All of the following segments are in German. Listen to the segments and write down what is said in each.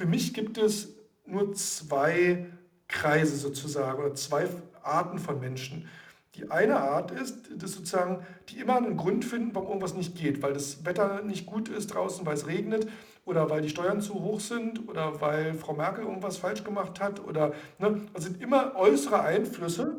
für mich gibt es nur zwei Kreise sozusagen oder zwei Arten von Menschen. Die eine Art ist, dass sozusagen, die immer einen Grund finden, warum irgendwas nicht geht, weil das Wetter nicht gut ist draußen, weil es regnet oder weil die Steuern zu hoch sind oder weil Frau Merkel irgendwas falsch gemacht hat oder ne, das sind immer äußere Einflüsse,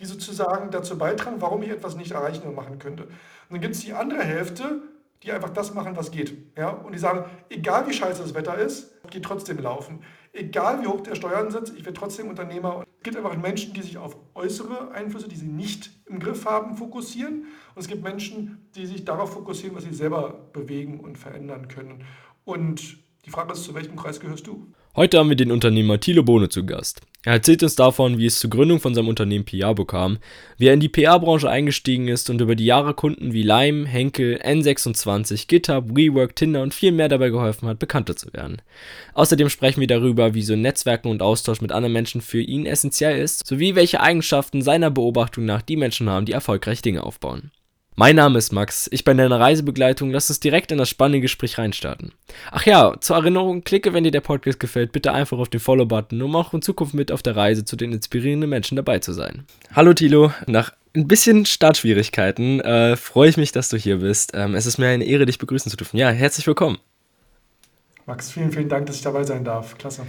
die sozusagen dazu beitragen, warum ich etwas nicht erreichen oder machen könnte. Und dann gibt es die andere Hälfte, die einfach das machen, was geht. Ja? Und die sagen, egal wie scheiße das Wetter ist, geht trotzdem laufen. Egal wie hoch der Steuern ich werde trotzdem Unternehmer. Es gibt einfach Menschen, die sich auf äußere Einflüsse, die sie nicht im Griff haben, fokussieren. Und es gibt Menschen, die sich darauf fokussieren, was sie selber bewegen und verändern können. Und die Frage ist, zu welchem Kreis gehörst du? Heute haben wir den Unternehmer Thilo Bohne zu Gast. Er erzählt uns davon, wie es zur Gründung von seinem Unternehmen Piabo kam, wie er in die PR-Branche eingestiegen ist und über die Jahre Kunden wie Lime, Henkel, N26, GitHub, WeWork, Tinder und viel mehr dabei geholfen hat, bekannter zu werden. Außerdem sprechen wir darüber, wieso Netzwerken und Austausch mit anderen Menschen für ihn essentiell ist, sowie welche Eigenschaften seiner Beobachtung nach die Menschen haben, die erfolgreich Dinge aufbauen. Mein Name ist Max, ich bin deine Reisebegleitung, lass uns direkt in das spannende Gespräch reinstarten. Ach ja, zur Erinnerung, klicke, wenn dir der Podcast gefällt, bitte einfach auf den Follow-Button, um auch in Zukunft mit auf der Reise zu den inspirierenden Menschen dabei zu sein. Hallo Tilo, nach ein bisschen Startschwierigkeiten äh, freue ich mich, dass du hier bist. Ähm, es ist mir eine Ehre, dich begrüßen zu dürfen. Ja, herzlich willkommen. Max, vielen, vielen Dank, dass ich dabei sein darf. Klasse.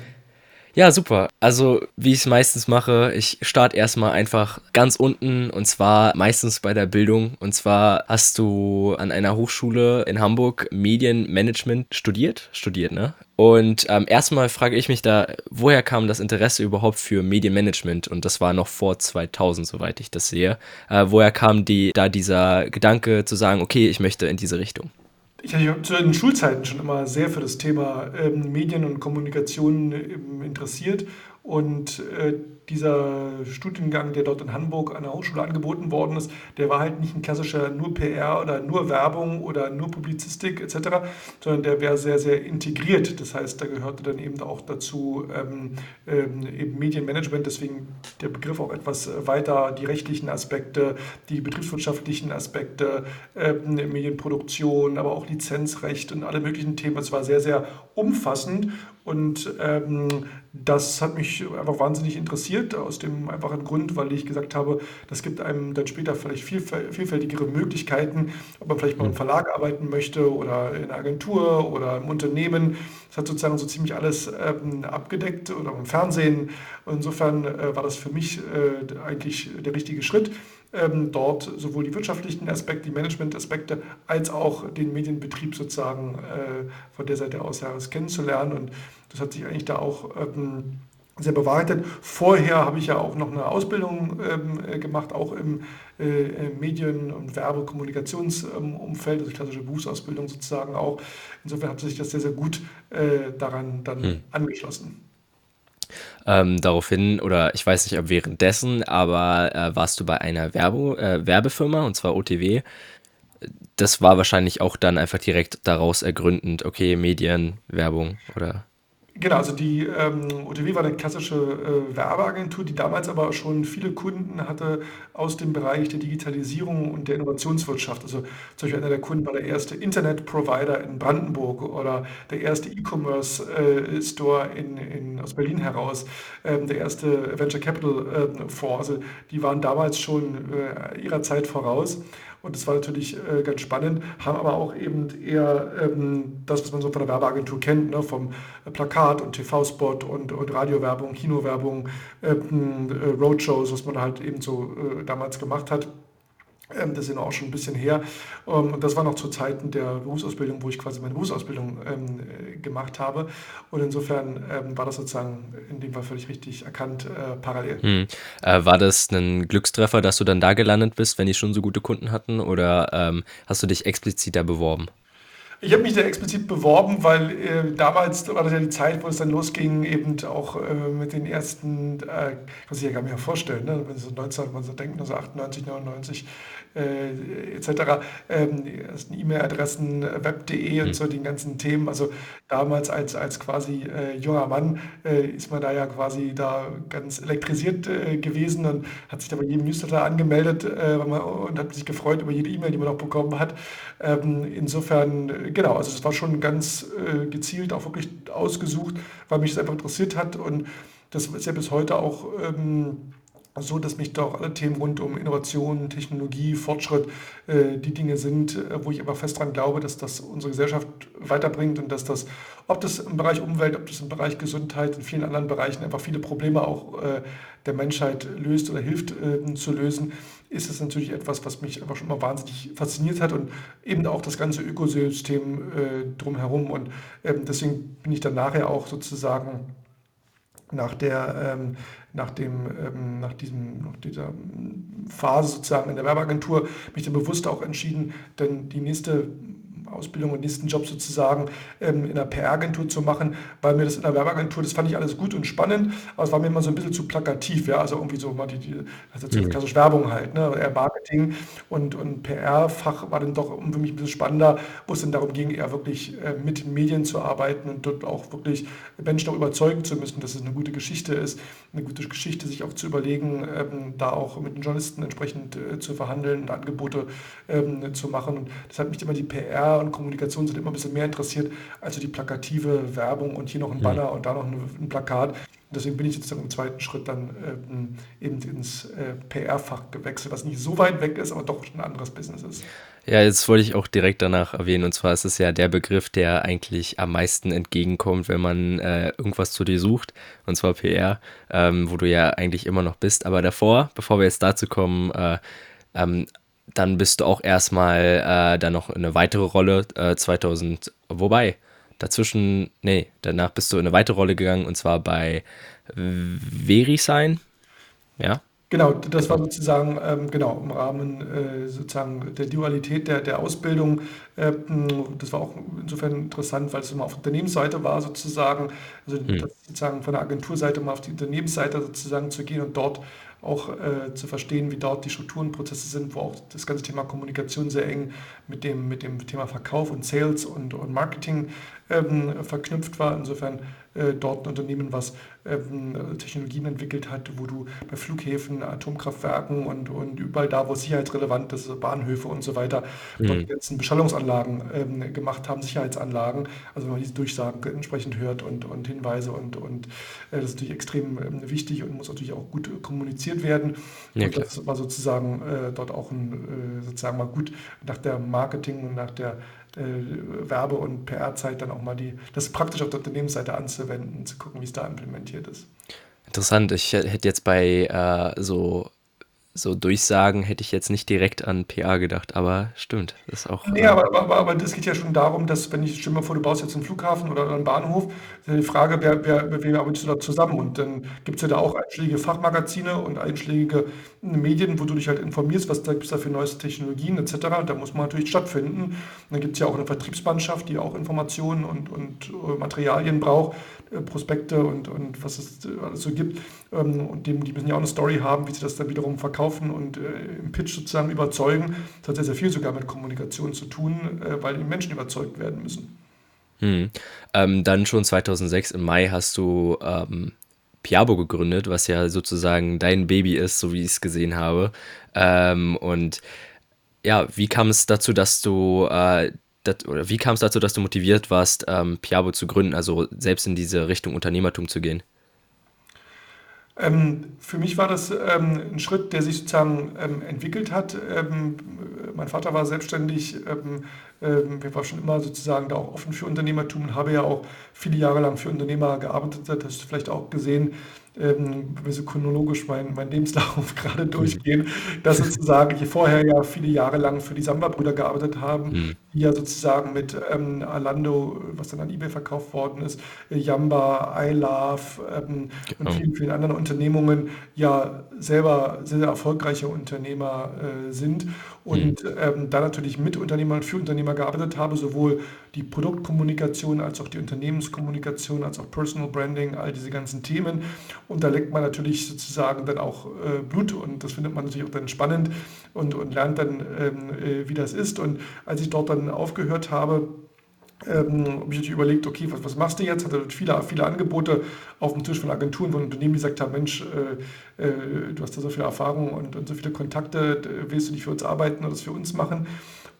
Ja, super. Also, wie ich es meistens mache, ich starte erstmal einfach ganz unten und zwar meistens bei der Bildung. Und zwar hast du an einer Hochschule in Hamburg Medienmanagement studiert? Studiert, ne? Und ähm, erstmal frage ich mich da, woher kam das Interesse überhaupt für Medienmanagement? Und das war noch vor 2000, soweit ich das sehe. Äh, woher kam die, da dieser Gedanke zu sagen, okay, ich möchte in diese Richtung? Ich habe zu den Schulzeiten schon immer sehr für das Thema ähm, Medien und Kommunikation ähm, interessiert. Und äh, dieser Studiengang, der dort in Hamburg an der Hochschule angeboten worden ist, der war halt nicht ein klassischer nur PR oder nur Werbung oder nur Publizistik etc., sondern der wäre sehr, sehr integriert. Das heißt, da gehörte dann eben auch dazu ähm, ähm, eben Medienmanagement, deswegen der Begriff auch etwas weiter, die rechtlichen Aspekte, die betriebswirtschaftlichen Aspekte, ähm, Medienproduktion, aber auch Lizenzrecht und alle möglichen Themen. Es war sehr, sehr umfassend und ähm, das hat mich einfach wahnsinnig interessiert, aus dem einfachen Grund, weil ich gesagt habe, das gibt einem dann später vielleicht viel, vielfältigere Möglichkeiten, ob man vielleicht mal im Verlag arbeiten möchte oder in einer Agentur oder im Unternehmen. Das hat sozusagen so ziemlich alles ähm, abgedeckt oder im Fernsehen. Insofern äh, war das für mich äh, eigentlich der richtige Schritt ähm, dort sowohl die wirtschaftlichen Aspekte, die Managementaspekte, als auch den Medienbetrieb sozusagen äh, von der Seite aus heraus kennenzulernen. Und das hat sich eigentlich da auch ähm, sehr bewahrheitet. Vorher habe ich ja auch noch eine Ausbildung ähm, äh, gemacht, auch im äh, Medien- und Werbekommunikationsumfeld, also klassische Berufsausbildung sozusagen auch. Insofern hat sich das sehr, sehr gut äh, daran dann hm. angeschlossen. Ähm, daraufhin, oder ich weiß nicht, ob währenddessen, aber äh, warst du bei einer Werbe, äh, Werbefirma, und zwar OTW. Das war wahrscheinlich auch dann einfach direkt daraus ergründend, okay, Medien, Werbung oder Genau, also die ähm, OTW war eine klassische äh, Werbeagentur, die damals aber schon viele Kunden hatte aus dem Bereich der Digitalisierung und der Innovationswirtschaft. Also zum Beispiel einer der Kunden war der erste Internet-Provider in Brandenburg oder der erste E-Commerce-Store äh, in, in, aus Berlin heraus, ähm, der erste Venture Capital äh, Fonds. Also die waren damals schon äh, ihrer Zeit voraus. Und das war natürlich äh, ganz spannend, haben aber auch eben eher ähm, das, was man so von der Werbeagentur kennt, ne, vom Plakat und TV-Spot und, und Radiowerbung, Kinowerbung, ähm, äh, Roadshows, was man halt eben so äh, damals gemacht hat. Ähm, das ist ja auch schon ein bisschen her. Ähm, und das war noch zu Zeiten der Berufsausbildung, wo ich quasi meine Berufsausbildung ähm, äh, gemacht habe. Und insofern war das sozusagen in dem Fall völlig richtig erkannt, äh, parallel. Hm. Äh, war das ein Glückstreffer, dass du dann da gelandet bist, wenn die schon so gute Kunden hatten? Oder ähm, hast du dich explizit da beworben? Ich habe mich da explizit beworben, weil äh, damals war das ja die Zeit, wo es dann losging, eben auch äh, mit den ersten, äh, kann sich ja gar nicht mehr vorstellen, ne? wenn Sie so 19, man so denkt, also 98, 99, äh, etc., ähm, ersten E-Mail-Adressen, web.de und mhm. so, den ganzen Themen. Also damals als, als quasi äh, junger Mann äh, ist man da ja quasi da ganz elektrisiert äh, gewesen und hat sich da bei jedem Newsletter angemeldet äh, man, und hat sich gefreut über jede E-Mail, die man auch bekommen hat. Ähm, insofern genau, also es war schon ganz äh, gezielt, auch wirklich ausgesucht, weil mich das einfach interessiert hat. Und das ist ja bis heute auch ähm, so, dass mich da auch alle Themen rund um Innovation, Technologie, Fortschritt äh, die Dinge sind, äh, wo ich aber fest daran glaube, dass das unsere Gesellschaft weiterbringt und dass das, ob das im Bereich Umwelt, ob das im Bereich Gesundheit, in vielen anderen Bereichen einfach viele Probleme auch äh, der Menschheit löst oder hilft äh, zu lösen, ist es natürlich etwas, was mich einfach schon immer wahnsinnig fasziniert hat und eben auch das ganze Ökosystem äh, drumherum. Und ähm, deswegen bin ich dann nachher auch sozusagen nach der ähm, nach, dem, ähm, nach, diesem, nach dieser Phase sozusagen in der Werbeagentur mich dann bewusst auch entschieden, denn die nächste Ausbildung und nächsten Job sozusagen ähm, in einer PR-Agentur zu machen, weil mir das in der Werbeagentur, das fand ich alles gut und spannend, aber es war mir immer so ein bisschen zu plakativ, ja, also irgendwie so mal die, die also mhm. klassische Werbung halt, ne, eher Marketing und, und PR-Fach war dann doch für mich ein bisschen spannender, wo es dann darum ging, eher wirklich äh, mit den Medien zu arbeiten und dort auch wirklich Menschen auch überzeugen zu müssen, dass es eine gute Geschichte ist, eine gute Geschichte sich auch zu überlegen, ähm, da auch mit den Journalisten entsprechend äh, zu verhandeln und Angebote ähm, zu machen. Und das hat mich immer die PR und Kommunikation sind immer ein bisschen mehr interessiert als so die plakative Werbung und hier noch ein mhm. Banner mhm. und da noch ein, Plakat. deswegen bin ich jetzt dann im zweiten Schritt dann ähm, eben ins äh, PR-Fach gewechselt, was nicht so weit weg ist, aber doch ein anderes Business ist. Ja, jetzt wollte ich auch direkt danach erwähnen, und zwar ist es ja der Begriff, der eigentlich am meisten entgegenkommt, wenn man äh, irgendwas zu dir sucht, und zwar PR, ähm, wo du ja eigentlich immer noch bist. Aber davor, bevor wir jetzt dazu kommen, äh, ähm, dann bist du auch erstmal äh, dann noch eine weitere Rolle äh, 2000, wobei dazwischen, nee, danach bist du in eine weitere Rolle gegangen und zwar bei VeriSign, ja. Genau, das war sozusagen ähm, genau im Rahmen äh, sozusagen der Dualität der, der Ausbildung. Äh, das war auch insofern interessant, weil es immer auf Unternehmensseite war sozusagen, also hm. sozusagen von der Agenturseite mal auf die Unternehmensseite sozusagen zu gehen und dort auch äh, zu verstehen, wie dort die Strukturen und Prozesse sind, wo auch das ganze Thema Kommunikation sehr eng mit dem, mit dem Thema Verkauf und Sales und, und Marketing ähm, verknüpft war. Insofern äh, dort ein Unternehmen, was ähm, Technologien entwickelt hat, wo du bei Flughäfen, Atomkraftwerken und, und überall da, wo es sicherheitsrelevant ist, Bahnhöfe und so weiter, mhm. dort die ganzen Beschallungsanlagen ähm, gemacht haben, Sicherheitsanlagen. Also wenn man diese Durchsagen entsprechend hört und, und Hinweise und, und äh, das ist natürlich extrem ähm, wichtig und muss natürlich auch gut kommuniziert werden. Ja, und das war sozusagen äh, dort auch ein, äh, sozusagen mal gut nach der Marketing und nach der äh, Werbe- und PR-Zeit dann auch mal die, das praktisch auf der Unternehmensseite anzuwenden, zu gucken, wie es da implementiert ist. Interessant. Ich hätte jetzt bei äh, so so Durchsagen hätte ich jetzt nicht direkt an PA gedacht, aber stimmt, ist auch. Nee, äh, aber, aber, aber das geht ja schon darum, dass, wenn ich stimme mal vor, du baust jetzt einen Flughafen oder einen Bahnhof, die Frage, wer, wer, wer arbeitest du da zusammen? Und dann gibt es ja da auch einschlägige Fachmagazine und einschlägige Medien, wo du dich halt informierst, was da gibt es da für neueste Technologien etc. Und da muss man natürlich stattfinden. Und dann gibt es ja auch eine Vertriebsmannschaft, die auch Informationen und, und äh, Materialien braucht, Prospekte und, und was es alles so gibt. Ähm, und dem, die müssen ja auch eine Story haben, wie sie das dann wiederum verkaufen und äh, im Pitch sozusagen überzeugen. Das hat sehr, sehr viel sogar mit Kommunikation zu tun, äh, weil die Menschen überzeugt werden müssen. Hm. Ähm, dann schon 2006 im Mai hast du ähm, Piabo gegründet, was ja sozusagen dein Baby ist, so wie ich es gesehen habe. Ähm, und ja, wie kam es dazu, dass du äh, dat, oder wie kam es dazu, dass du motiviert warst, ähm, Piabo zu gründen, also selbst in diese Richtung Unternehmertum zu gehen? Ähm, für mich war das ähm, ein Schritt, der sich sozusagen ähm, entwickelt hat. Ähm, mein Vater war selbstständig, ähm, wir waren schon immer sozusagen da auch offen für Unternehmertum und habe ja auch viele Jahre lang für Unternehmer gearbeitet. Das hast du vielleicht auch gesehen ähm, wir so chronologisch meinen mein Lebenslauf gerade durchgehen, dass sozusagen ich vorher ja viele Jahre lang für die Samba-Brüder gearbeitet haben, mhm. die ja sozusagen mit ähm, Alando, was dann an eBay verkauft worden ist, Yamba, iLove ähm, genau. und vielen, vielen anderen Unternehmungen ja selber sehr, sehr erfolgreiche Unternehmer äh, sind und mhm. ähm, da natürlich mit Unternehmern und für Unternehmer gearbeitet habe, sowohl die Produktkommunikation als auch die Unternehmenskommunikation, als auch Personal Branding, all diese ganzen Themen. Und da leckt man natürlich sozusagen dann auch äh, Blut und das findet man natürlich auch dann spannend und, und lernt dann, ähm, äh, wie das ist. Und als ich dort dann aufgehört habe, ähm, habe ich natürlich überlegt, okay, was, was machst du jetzt? Hatte viele, viele Angebote auf dem Tisch von Agenturen, von Unternehmen, die gesagt haben, Mensch, äh, äh, du hast da so viel Erfahrung und, und so viele Kontakte, willst du nicht für uns arbeiten oder das für uns machen?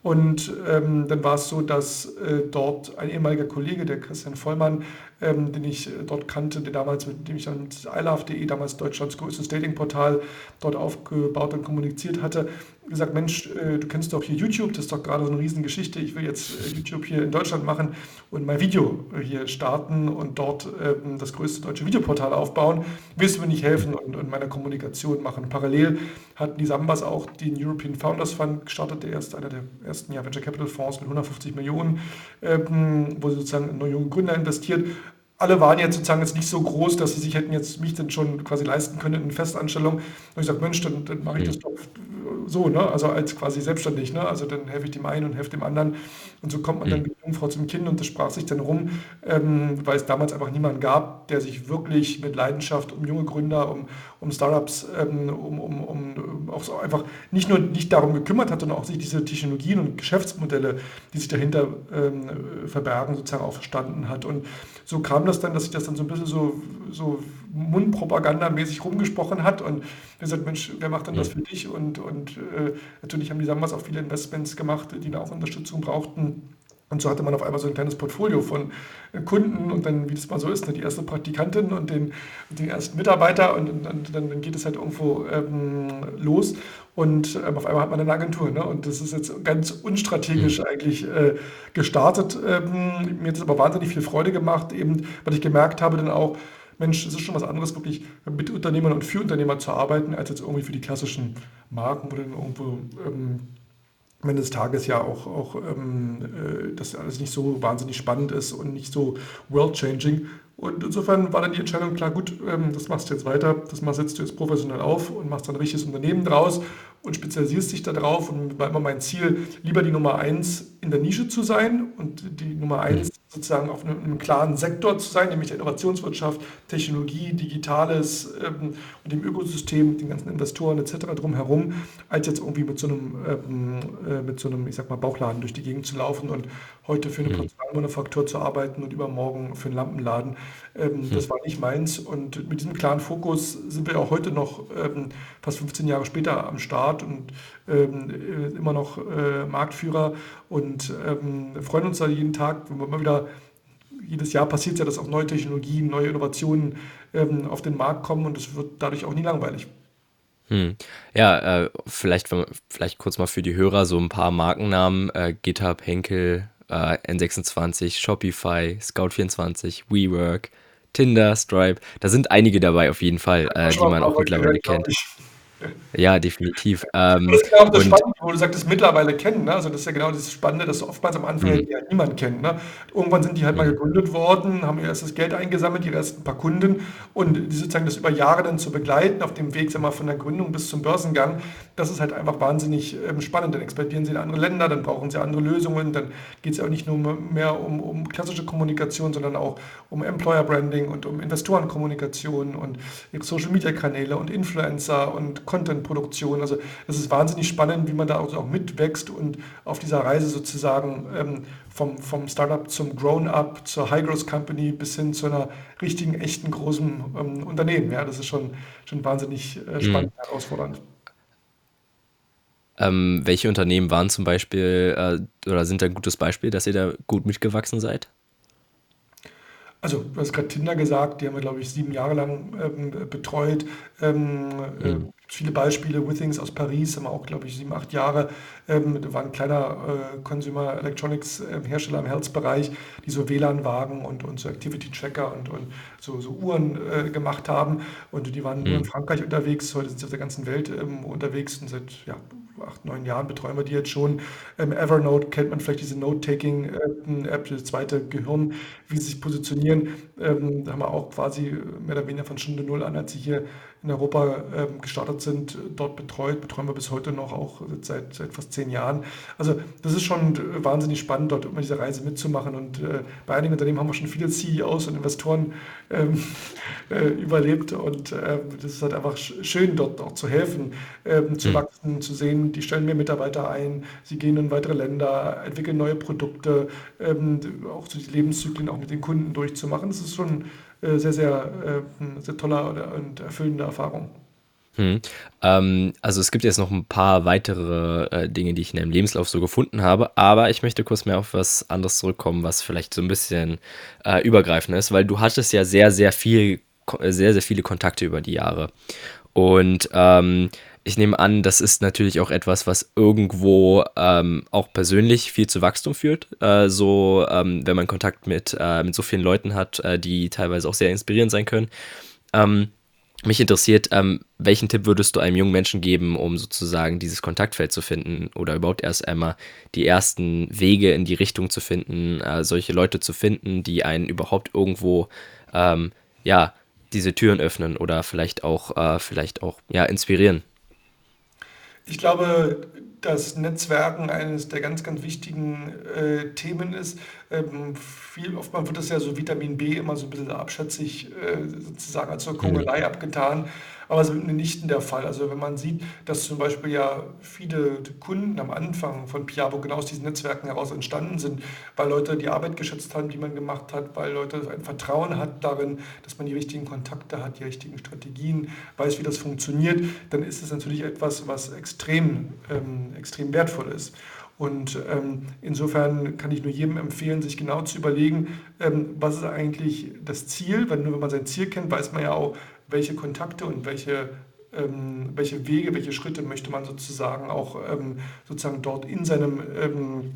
Und ähm, dann war es so, dass äh, dort ein ehemaliger Kollege, der Christian Vollmann, ähm, den ich äh, dort kannte, der damals, mit dem ich dann mit ilove.de, damals Deutschlands größtes Datingportal, dort aufgebaut und kommuniziert hatte, gesagt, Mensch, äh, du kennst doch hier YouTube, das ist doch gerade so eine Riesengeschichte, ich will jetzt äh, YouTube hier in Deutschland machen und mein Video hier starten und dort ähm, das größte deutsche Videoportal aufbauen. Willst du mir nicht helfen und, und meiner Kommunikation machen? Parallel hat die Sambas auch den European Founders Fund gestartet, der erst einer der ersten ja, Venture Capital Fonds mit 150 Millionen, ähm, wo sie sozusagen in neue junge Gründer investiert alle waren jetzt sozusagen jetzt nicht so groß, dass sie sich hätten jetzt mich dann schon quasi leisten können in Festanstellung. Und ich sage, Mensch, dann, dann mache ich das doch so, ne? also als quasi selbstständig. Ne? Also dann helfe ich dem einen und helfe dem anderen. Und so kommt man dann mit Jungfrau zum Kind und das sprach sich dann rum, ähm, weil es damals einfach niemanden gab, der sich wirklich mit Leidenschaft um junge Gründer, um, um Startups, ähm, um, um, um auch so einfach nicht nur nicht darum gekümmert hat, sondern auch sich diese Technologien und Geschäftsmodelle, die sich dahinter ähm, verbergen, sozusagen auch verstanden hat. Und so kam das dann, dass sich das dann so ein bisschen so, so Mundpropagandamäßig rumgesprochen hat und gesagt, Mensch, wer macht denn das für dich? Und, und äh, natürlich haben die damals auch viele Investments gemacht, die da auch Unterstützung brauchten. Und so hatte man auf einmal so ein kleines Portfolio von äh, Kunden und dann, wie das mal so ist, ne, die erste Praktikantin und den, den ersten Mitarbeiter und, und, und dann, geht es halt irgendwo ähm, los und ähm, auf einmal hat man eine Agentur. Ne? Und das ist jetzt ganz unstrategisch mhm. eigentlich äh, gestartet. Ähm, mir hat es aber wahnsinnig viel Freude gemacht, eben, weil ich gemerkt habe dann auch, Mensch, es ist schon was anderes, wirklich mit Unternehmern und für Unternehmer zu arbeiten, als jetzt irgendwie für die klassischen Marken, wo dann irgendwo ähm, am Ende des Tages ja auch, auch ähm, äh, das alles nicht so wahnsinnig spannend ist und nicht so world-changing. Und insofern war dann die Entscheidung klar, gut, ähm, das machst du jetzt weiter, das setzt du jetzt professionell auf und machst dann ein richtiges Unternehmen draus und spezialisierst dich darauf. Und war immer mein Ziel, lieber die Nummer eins in der Nische zu sein und die Nummer eins sozusagen auf einem, einem klaren Sektor zu sein, nämlich der Innovationswirtschaft, Technologie, Digitales ähm, und dem Ökosystem, den ganzen Investoren etc. drumherum, als jetzt irgendwie mit so einem, ähm, äh, mit so einem, ich sag mal, Bauchladen durch die Gegend zu laufen und heute für eine mhm. Porzellanmanufaktur zu arbeiten und übermorgen für einen Lampenladen. Ähm, mhm. Das war nicht meins. Und mit diesem klaren Fokus sind wir auch heute noch ähm, fast 15 Jahre später am Start und ähm, äh, immer noch äh, Marktführer und ähm, freuen uns da jeden Tag, wenn wir immer wieder jedes Jahr passiert ja, dass auch neue Technologien, neue Innovationen ähm, auf den Markt kommen und es wird dadurch auch nie langweilig. Hm. Ja, äh, vielleicht, vielleicht kurz mal für die Hörer so ein paar Markennamen: äh, GitHub, Henkel, äh, N26, Shopify, Scout24, WeWork, Tinder, Stripe. Da sind einige dabei auf jeden Fall, äh, die man auch mittlerweile kennt. Ja, definitiv. Ähm, das ist genau das Spannende, wo du sagtest, mittlerweile kennen. Ne? Also das ist ja genau das Spannende, dass oftmals am Anfang mhm. ja niemand kennt. Ne? Irgendwann sind die halt mhm. mal gegründet worden, haben ihr erstes Geld eingesammelt, ihre ersten paar Kunden und sozusagen das über Jahre dann zu begleiten auf dem Weg sag mal, von der Gründung bis zum Börsengang, das ist halt einfach wahnsinnig ähm, spannend. Dann expandieren sie in andere Länder, dann brauchen sie andere Lösungen, dann geht es ja auch nicht nur mehr um, um klassische Kommunikation, sondern auch um Employer Branding und um Investorenkommunikation und Social Media Kanäle und Influencer und Content-Produktion. Also es ist wahnsinnig spannend, wie man da auch, mitwächst und auf dieser Reise sozusagen ähm, vom, vom Startup zum Grown-up, zur High-Growth-Company bis hin zu einer richtigen, echten, großen ähm, Unternehmen. Ja, das ist schon, schon wahnsinnig äh, spannend, mhm. herausfordernd. Ähm, welche Unternehmen waren zum Beispiel äh, oder sind ein gutes Beispiel, dass ihr da gut mitgewachsen seid? Also, du hast gerade Tinder gesagt, die haben wir, glaube ich, sieben Jahre lang ähm, betreut. Ähm, äh, mhm viele Beispiele. Withings aus Paris haben wir auch, glaube ich, sieben, acht Jahre. Ähm, da war ein kleiner äh, Consumer Electronics äh, Hersteller im Health-Bereich, die so WLAN-Wagen und, und so Activity-Tracker und, und so, so Uhren äh, gemacht haben. Und die waren mhm. nur in Frankreich unterwegs. Heute sind sie auf der ganzen Welt ähm, unterwegs und seit ja, acht, neun Jahren betreuen wir die jetzt schon. Ähm, Evernote kennt man vielleicht diese Note-Taking-App, das zweite Gehirn, wie sie sich positionieren. Ähm, da haben wir auch quasi mehr oder weniger von Stunde Null an, als sie hier in Europa ähm, gestartet sind, dort betreut, betreuen wir bis heute noch, auch seit, seit fast zehn Jahren. Also das ist schon wahnsinnig spannend, dort immer diese Reise mitzumachen. Und äh, bei einigen Unternehmen haben wir schon viele CEOs und Investoren ähm, äh, überlebt. Und äh, das ist halt einfach schön, dort auch zu helfen, ähm, zu mhm. wachsen, zu sehen, die stellen mehr Mitarbeiter ein, sie gehen in weitere Länder, entwickeln neue Produkte, ähm, auch so die Lebenszyklen auch mit den Kunden durchzumachen. Das ist schon sehr, sehr, äh, sehr tolle und erfüllende Erfahrung. Mhm. Ähm, also es gibt jetzt noch ein paar weitere äh, Dinge, die ich in deinem Lebenslauf so gefunden habe, aber ich möchte kurz mehr auf was anderes zurückkommen, was vielleicht so ein bisschen äh, übergreifend ist, weil du hattest ja sehr, sehr viel, sehr, sehr viele Kontakte über die Jahre. Und ähm, ich nehme an, das ist natürlich auch etwas, was irgendwo ähm, auch persönlich viel zu Wachstum führt. Äh, so, ähm, wenn man Kontakt mit, äh, mit so vielen Leuten hat, äh, die teilweise auch sehr inspirierend sein können. Ähm, mich interessiert, ähm, welchen Tipp würdest du einem jungen Menschen geben, um sozusagen dieses Kontaktfeld zu finden oder überhaupt erst einmal die ersten Wege in die Richtung zu finden, äh, solche Leute zu finden, die einen überhaupt irgendwo, ähm, ja, diese Türen öffnen oder vielleicht auch, äh, vielleicht auch, ja, inspirieren? Ich glaube, dass Netzwerken eines der ganz, ganz wichtigen äh, Themen ist. Ähm, viel, oftmals wird das ja so Vitamin B immer so ein bisschen abschätzig äh, sozusagen als so Kungelei abgetan. Aber es ist mitnichten der Fall. Also wenn man sieht, dass zum Beispiel ja viele Kunden am Anfang von Piabo genau aus diesen Netzwerken heraus entstanden sind, weil Leute die Arbeit geschätzt haben, die man gemacht hat, weil Leute ein Vertrauen hat darin, dass man die richtigen Kontakte hat, die richtigen Strategien, weiß, wie das funktioniert, dann ist es natürlich etwas, was extrem, ähm, extrem wertvoll ist. Und ähm, insofern kann ich nur jedem empfehlen, sich genau zu überlegen, ähm, was ist eigentlich das Ziel. Weil nur wenn man sein Ziel kennt, weiß man ja auch, welche Kontakte und welche, ähm, welche Wege, welche Schritte möchte man sozusagen auch ähm, sozusagen dort in seinem ähm,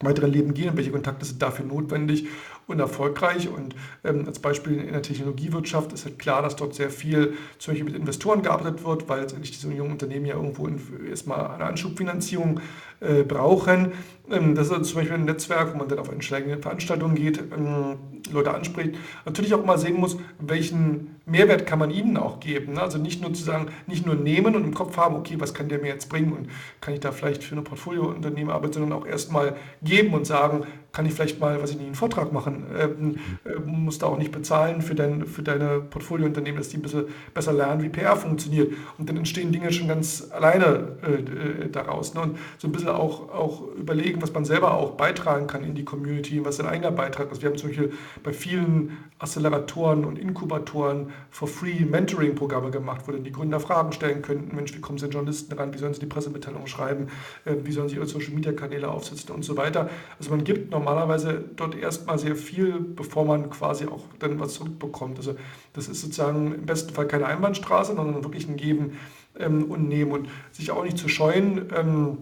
weiteren Leben gehen, welche Kontakte sind dafür notwendig und erfolgreich. Und ähm, als Beispiel in der Technologiewirtschaft ist halt klar, dass dort sehr viel zum Beispiel mit Investoren gearbeitet wird, weil letztendlich diese jungen Unternehmen ja irgendwo in, erstmal eine Anschubfinanzierung äh, brauchen. Ähm, das ist also zum Beispiel ein Netzwerk, wo man dann auf entscheidende Veranstaltungen geht, ähm, Leute anspricht. Natürlich auch mal sehen muss, welchen Mehrwert kann man ihnen auch geben. Ne? Also nicht nur zu sagen, nicht nur nehmen und im Kopf haben, okay, was kann der mir jetzt bringen und kann ich da vielleicht für eine Portfoliounternehmen arbeiten, sondern auch erstmal geben und sagen, kann ich vielleicht mal, was ich nicht, einen Vortrag machen. Ähm, äh, musst du auch nicht bezahlen für, dein, für deine Portfoliounternehmen, dass die ein bisschen besser lernen, wie PR funktioniert. Und dann entstehen Dinge schon ganz alleine äh, äh, daraus. Ne? Und so ein bisschen auch, auch überlegen, was man selber auch beitragen kann in die Community, was sein eigener Beitrag ist. Wir haben zum Beispiel bei vielen Acceleratoren und Inkubatoren for free Mentoring-Programme gemacht, wo dann die Gründer Fragen stellen könnten. Mensch, wie kommen sie Journalisten ran? Wie sollen sie die Pressemitteilung schreiben? Äh, wie sollen sie ihre Social-Media-Kanäle aufsetzen und so weiter. Also man gibt noch normalerweise dort erstmal sehr viel, bevor man quasi auch dann was zurückbekommt. Also das ist sozusagen im besten Fall keine Einbahnstraße, sondern wirklich ein Geben ähm, und Nehmen und sich auch nicht zu scheuen. Ähm,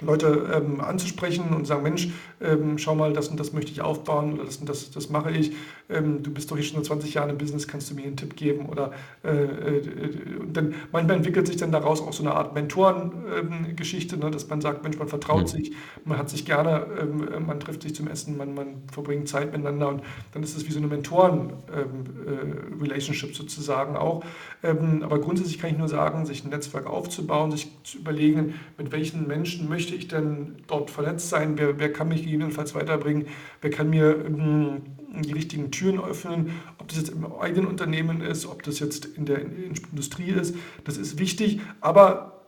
Leute ähm, anzusprechen und sagen, Mensch, ähm, schau mal, das und das möchte ich aufbauen oder das und das, das mache ich. Ähm, du bist doch hier schon seit 20 Jahren im Business, kannst du mir einen Tipp geben? Oder äh, äh, und dann manchmal entwickelt sich dann daraus auch so eine Art Mentorengeschichte, ne, dass man sagt, Mensch, man vertraut mhm. sich, man hat sich gerne, ähm, man trifft sich zum Essen, man, man verbringt Zeit miteinander und dann ist es wie so eine Mentoren-Relationship ähm, äh, sozusagen auch. Ähm, aber grundsätzlich kann ich nur sagen, sich ein Netzwerk aufzubauen, sich zu überlegen, mit welchen Menschen möchte möchte ich denn dort vernetzt sein? Wer, wer kann mich gegebenenfalls weiterbringen? Wer kann mir ähm, die richtigen Türen öffnen? Ob das jetzt im eigenen Unternehmen ist, ob das jetzt in der Industrie ist, das ist wichtig. Aber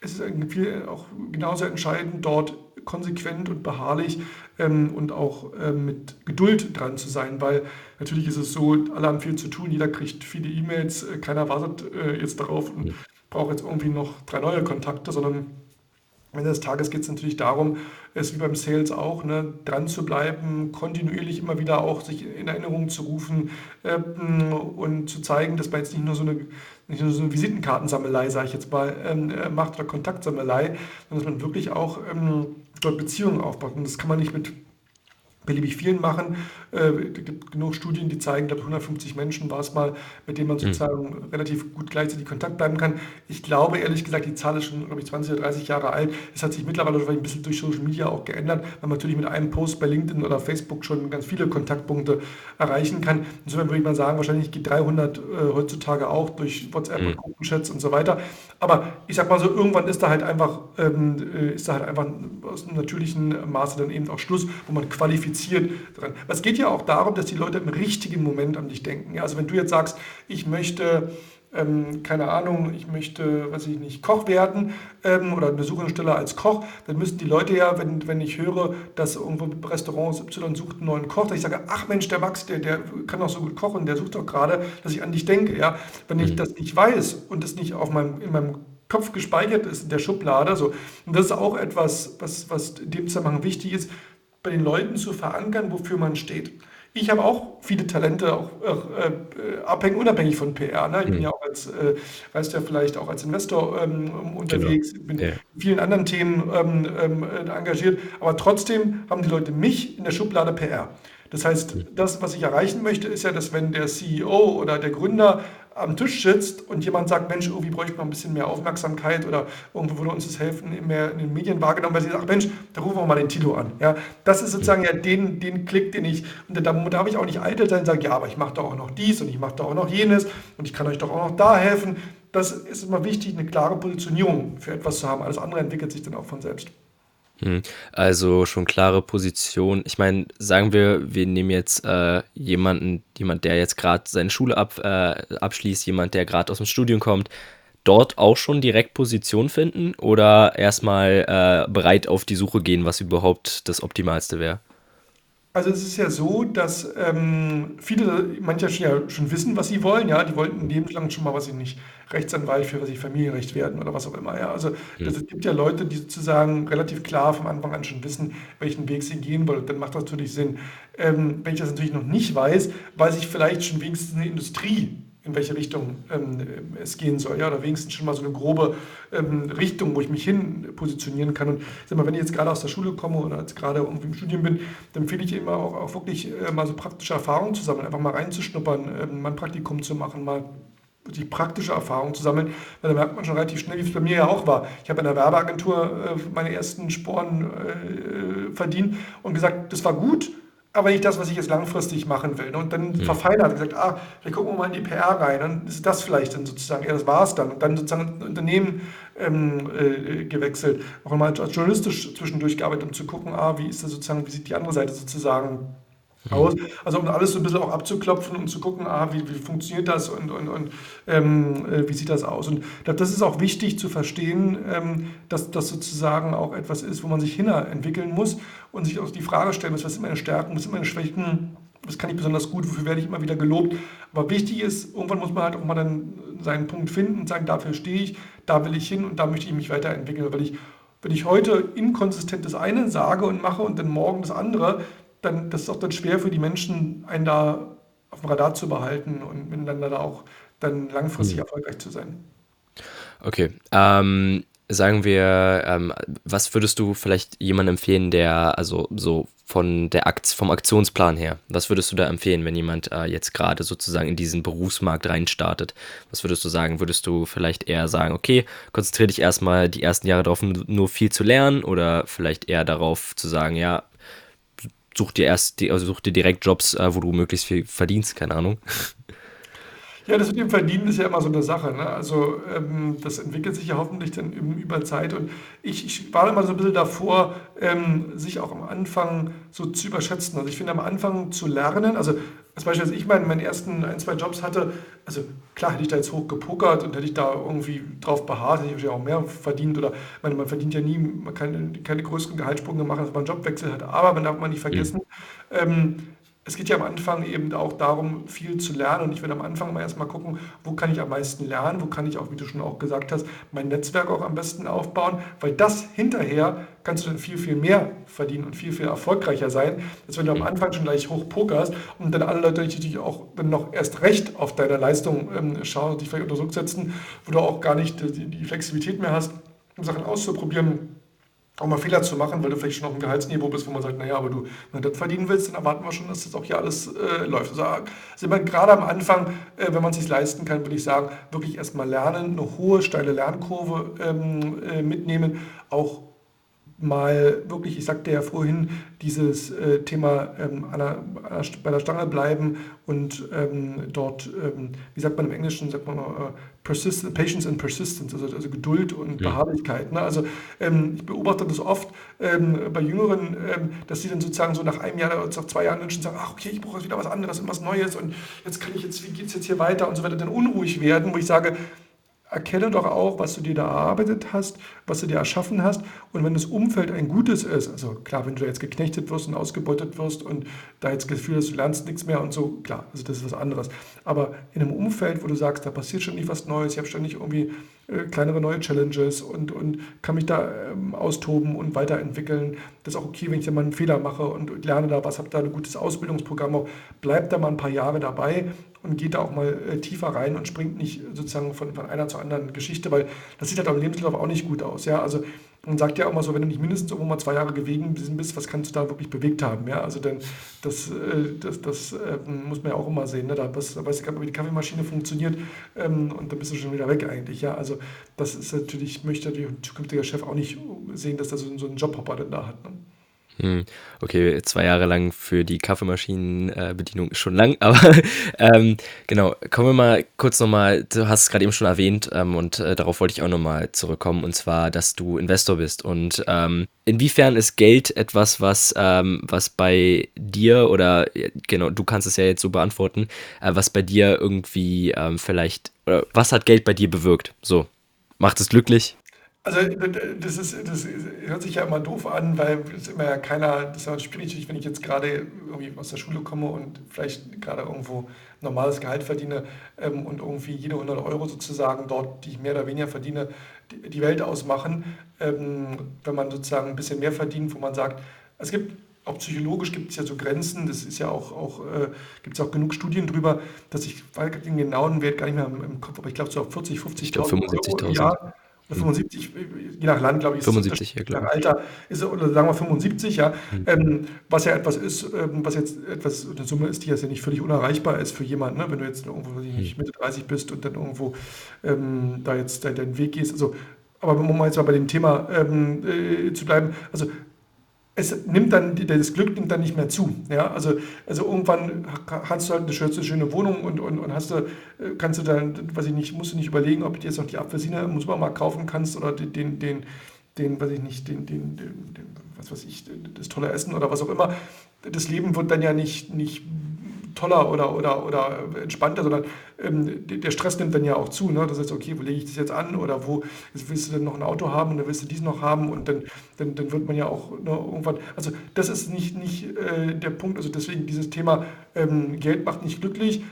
es ist auch genauso entscheidend, dort konsequent und beharrlich ähm, und auch ähm, mit Geduld dran zu sein, weil natürlich ist es so, alle haben viel zu tun, jeder kriegt viele E-Mails, äh, keiner wartet äh, jetzt darauf und braucht jetzt irgendwie noch drei neue Kontakte, sondern am Ende des Tages geht es natürlich darum, es wie beim Sales auch, ne, dran zu bleiben, kontinuierlich immer wieder auch sich in Erinnerung zu rufen äh, und zu zeigen, dass man jetzt nicht nur so eine, nicht nur so eine Visitenkartensammelei, sage ich jetzt mal, ähm, äh, macht oder Kontaktsammelei, sondern dass man wirklich auch ähm, dort Beziehungen aufbaut. Und das kann man nicht mit beliebig vielen machen. Äh, es gibt genug Studien, die zeigen, glaube 150 Menschen war es mal, mit denen man hm. sozusagen mhm. relativ gut gleichzeitig Kontakt bleiben kann. Ich glaube ehrlich gesagt, die Zahl ist schon, glaube ich, 20 oder 30 Jahre alt. Es hat sich mittlerweile ein bisschen durch Social Media auch geändert, weil man natürlich mit einem Post bei LinkedIn oder Facebook schon ganz viele Kontaktpunkte erreichen kann. Insofern würde ich mal sagen, wahrscheinlich geht 300 äh, heutzutage auch durch WhatsApp mhm. und Gruppenchats und so weiter. Aber ich sag mal so, irgendwann ist da halt einfach, ähm, äh, ist da halt einfach aus einem natürlichen Maße dann eben auch Schluss, wo man qualifiziert dran. Es geht ja auch darum, dass die Leute im richtigen Moment an dich denken. Ja, also wenn du jetzt sagst, ich möchte ähm, keine Ahnung, ich möchte, weiß ich nicht, Koch werden ähm, oder eine Suchstelle als Koch, dann müssen die Leute ja, wenn, wenn ich höre, dass irgendwo Restaurants Y sucht einen neuen Koch, dass ich sage, ach Mensch, der Max, der, der kann doch so gut kochen, der sucht doch gerade, dass ich an dich denke. Ja? Wenn ich mhm. das nicht weiß und das nicht auf meinem, in meinem Kopf gespeichert ist in der Schublade. So. Und das ist auch etwas, was, was in dem Zusammenhang wichtig ist, bei den Leuten zu verankern, wofür man steht. Ich habe auch viele Talente, auch äh, abhängig, unabhängig von PR. Ne? Ich mhm. bin ja auch als, äh, weißt ja vielleicht auch als Investor ähm, unterwegs, genau. bin ja. in vielen anderen Themen ähm, ähm, engagiert, aber trotzdem haben die Leute mich in der Schublade PR. Das heißt, mhm. das, was ich erreichen möchte, ist ja, dass wenn der CEO oder der Gründer am Tisch sitzt und jemand sagt, Mensch, irgendwie bräuchte man ein bisschen mehr Aufmerksamkeit oder irgendwo würde uns das helfen, mehr in den Medien wahrgenommen, weil sie sagt, Mensch, da rufen wir mal den Tilo an. Ja, das ist sozusagen ja den, den Klick, den ich, und da darf ich auch nicht eitel sein und sagen, ja, aber ich mache doch auch noch dies und ich mache doch auch noch jenes und ich kann euch doch auch noch da helfen. Das ist immer wichtig, eine klare Positionierung für etwas zu haben. Alles andere entwickelt sich dann auch von selbst. Hm, also schon klare Position. Ich meine, sagen wir, wir nehmen jetzt äh, jemanden, jemand, der jetzt gerade seine Schule ab, äh, abschließt, jemand, der gerade aus dem Studium kommt, dort auch schon direkt Position finden oder erstmal äh, bereit auf die Suche gehen, was überhaupt das Optimalste wäre? Also es ist ja so, dass ähm, viele, manche schon, ja schon wissen, was sie wollen. Ja, die wollten lebenslang schon mal, was sie nicht, Rechtsanwalt für was ich Familienrecht werden oder was auch immer. Ja, also mhm. das, es gibt ja Leute, die sozusagen relativ klar vom Anfang an schon wissen, welchen Weg sie gehen wollen. Dann macht das natürlich Sinn. Ähm, wenn ich das natürlich noch nicht weiß, weiß ich vielleicht schon wenigstens eine Industrie in welche Richtung ähm, es gehen soll. Ja, oder wenigstens schon mal so eine grobe ähm, Richtung, wo ich mich hin positionieren kann. Und sag mal, wenn ich jetzt gerade aus der Schule komme oder jetzt gerade irgendwie im Studium bin, dann empfehle ich immer auch, auch wirklich äh, mal so praktische Erfahrungen zu sammeln, einfach mal reinzuschnuppern, ähm, mal ein Praktikum zu machen, mal die praktische Erfahrung zu sammeln, weil da merkt man schon relativ schnell, wie es bei mir ja auch war. Ich habe in der Werbeagentur äh, meine ersten Sporen äh, verdient und gesagt, das war gut, aber nicht das, was ich jetzt langfristig machen will. Und dann mhm. verfeinert gesagt, ah, wir gucken mal in die PR rein, dann ist das vielleicht dann sozusagen, ja, das war es dann. Und dann sozusagen Unternehmen ähm, äh, gewechselt, auch mal journalistisch zwischendurch gearbeitet, um zu gucken, ah, wie ist das sozusagen, wie sieht die andere Seite sozusagen. Aus. Also um alles so ein bisschen auch abzuklopfen und zu gucken, ah, wie, wie funktioniert das und, und, und ähm, äh, wie sieht das aus. Und das ist auch wichtig zu verstehen, ähm, dass das sozusagen auch etwas ist, wo man sich hin entwickeln muss und sich auch die Frage stellen muss, was sind meine Stärken, was sind meine Schwächen, was kann ich besonders gut, wofür werde ich immer wieder gelobt. Aber wichtig ist, irgendwann muss man halt auch mal dann seinen Punkt finden und sagen, dafür stehe ich, da will ich hin und da möchte ich mich weiterentwickeln. Weil ich, wenn ich heute inkonsistent das eine sage und mache und dann morgen das andere, dann, das ist auch dann schwer für die Menschen, einen da auf dem Radar zu behalten und miteinander da auch dann langfristig mhm. erfolgreich zu sein. Okay. Ähm, sagen wir, ähm, was würdest du vielleicht jemandem empfehlen, der, also so von der Akt, vom Aktionsplan her, was würdest du da empfehlen, wenn jemand äh, jetzt gerade sozusagen in diesen Berufsmarkt reinstartet? Was würdest du sagen? Würdest du vielleicht eher sagen, okay, konzentriere dich erstmal die ersten Jahre darauf, nur viel zu lernen oder vielleicht eher darauf zu sagen, ja, such dir erst, also such dir direkt Jobs, äh, wo du möglichst viel verdienst, keine Ahnung. Ja, das mit dem Verdienen ist ja immer so eine Sache. Ne? Also ähm, das entwickelt sich ja hoffentlich dann über Zeit. Und ich, ich war immer so ein bisschen davor, ähm, sich auch am Anfang so zu überschätzen. Also ich finde am Anfang zu lernen, also als Beispiel, als ich meine, meine ersten ein, zwei Jobs hatte, also klar hätte ich da jetzt hoch gepokert und hätte ich da irgendwie drauf beharrt, hätte ich ja auch mehr verdient oder meine, man verdient ja nie, man kann keine größeren Gehaltssprünge machen, als man einen Jobwechsel hat. Aber man darf man nicht vergessen, mhm. ähm, es geht ja am Anfang eben auch darum, viel zu lernen. Und ich will am Anfang mal erstmal gucken, wo kann ich am meisten lernen, wo kann ich auch, wie du schon auch gesagt hast, mein Netzwerk auch am besten aufbauen, weil das hinterher kannst du dann viel, viel mehr verdienen und viel, viel erfolgreicher sein, als wenn du am Anfang schon gleich hoch pokerst und dann alle Leute dich auch dann noch erst recht auf deine Leistung ähm, schauen dich vielleicht unter Druck setzen, wo du auch gar nicht die, die Flexibilität mehr hast, um Sachen auszuprobieren auch mal Fehler zu machen, weil du vielleicht schon auf einem Gehaltsniveau bist, wo man sagt, naja, aber du, wenn du das verdienen willst, dann erwarten wir schon, dass das auch hier alles äh, läuft. Also, also gerade am Anfang, äh, wenn man es sich leisten kann, würde ich sagen, wirklich erstmal lernen, eine hohe, steile Lernkurve ähm, äh, mitnehmen, auch mal wirklich, ich sagte ja vorhin, dieses äh, Thema ähm, an der, bei der Stange bleiben und ähm, dort, ähm, wie sagt man im Englischen, sagt man äh, Persist Patience and Persistence, also, also Geduld und ja. Beharrlichkeit. Ne? Also ähm, ich beobachte das oft ähm, bei Jüngeren, ähm, dass sie dann sozusagen so nach einem Jahr oder nach zwei Jahren Menschen sagen, ach okay, ich brauche jetzt wieder was anderes und was Neues und jetzt kann ich jetzt, wie geht es jetzt hier weiter und so weiter, dann unruhig werden, wo ich sage, erkenne doch auch, was du dir da erarbeitet hast, was du dir erschaffen hast. Und wenn das Umfeld ein gutes ist, also klar, wenn du jetzt geknechtet wirst und ausgebeutet wirst und da jetzt das Gefühl hast, du lernst nichts mehr und so, klar, also das ist was anderes. Aber in einem Umfeld, wo du sagst, da passiert ständig was Neues, ich habe ständig irgendwie äh, kleinere neue Challenges und, und kann mich da ähm, austoben und weiterentwickeln. Das ist auch okay, wenn ich da mal einen Fehler mache und lerne da was, habe da ein gutes Ausbildungsprogramm auch, bleib da mal ein paar Jahre dabei und geht da auch mal äh, tiefer rein und springt nicht sozusagen von, von einer zur anderen Geschichte, weil das sieht halt am Lebenslauf auch nicht gut aus. Ja? Also man sagt ja auch mal so, wenn du nicht mindestens irgendwo mal zwei Jahre gewegen bist, was kannst du da wirklich bewegt haben? Ja? Also denn das, äh, das, das äh, muss man ja auch immer sehen. Ne? Da, weißt, da weißt du gar nicht, wie die Kaffeemaschine funktioniert ähm, und dann bist du schon wieder weg eigentlich. Ja? Also das ist natürlich, möchte natürlich ein zukünftiger Chef auch nicht sehen, dass er so, so einen Jobhopper denn da hat. Ne? Hm, okay, zwei Jahre lang für die Kaffeemaschinenbedienung ist schon lang, aber ähm, genau, kommen wir mal kurz nochmal, du hast es gerade eben schon erwähnt ähm, und äh, darauf wollte ich auch nochmal zurückkommen, und zwar, dass du Investor bist. Und ähm, inwiefern ist Geld etwas, was, ähm, was bei dir oder genau, du kannst es ja jetzt so beantworten, äh, was bei dir irgendwie ähm, vielleicht, oder was hat Geld bei dir bewirkt? So, macht es glücklich? Also das, ist, das hört sich ja immer doof an, weil es immer ja keiner, das ist natürlich, wenn ich jetzt gerade irgendwie aus der Schule komme und vielleicht gerade irgendwo normales Gehalt verdiene ähm, und irgendwie jede 100 Euro sozusagen dort, die ich mehr oder weniger verdiene, die, die Welt ausmachen. Ähm, wenn man sozusagen ein bisschen mehr verdient, wo man sagt, es gibt auch psychologisch gibt es ja so Grenzen, das ist ja auch, auch äh, gibt es auch genug Studien drüber, dass ich den genauen Wert gar nicht mehr im, im Kopf, aber ich glaube so auf 40, 50.000 Euro im Jahr 75, je nach Land, glaube ich, 75, ja, nach Alter ist oder sagen wir 75, ja, mhm. ähm, was ja etwas ist, ähm, was jetzt etwas eine Summe ist, die jetzt ja nicht völlig unerreichbar ist für jemanden, ne? wenn du jetzt irgendwo weiß ich nicht, mhm. Mitte 30 bist und dann irgendwo ähm, da jetzt deinen, deinen Weg gehst. Also, aber um mal jetzt mal bei dem Thema ähm, äh, zu bleiben, also es nimmt dann, das Glück nimmt dann nicht mehr zu. Ja? Also, also irgendwann hast du halt eine schöne, schöne Wohnung und, und, und hast du, äh, kannst du dann, weiß ich nicht, musst du nicht überlegen, ob du jetzt noch die Apfelsine im Supermarkt kaufen kannst oder den, den, den, den weiß ich nicht, den, den, den, den, was weiß ich, das tolle Essen oder was auch immer. Das Leben wird dann ja nicht, nicht toller oder, oder, oder entspannter, sondern ähm, der Stress nimmt dann ja auch zu. Ne? Das heißt, okay, wo lege ich das jetzt an oder wo willst du denn noch ein Auto haben und dann willst du dies noch haben und dann, dann, dann wird man ja auch ne, irgendwann, also das ist nicht, nicht äh, der Punkt, also deswegen dieses Thema ähm, Geld macht nicht glücklich,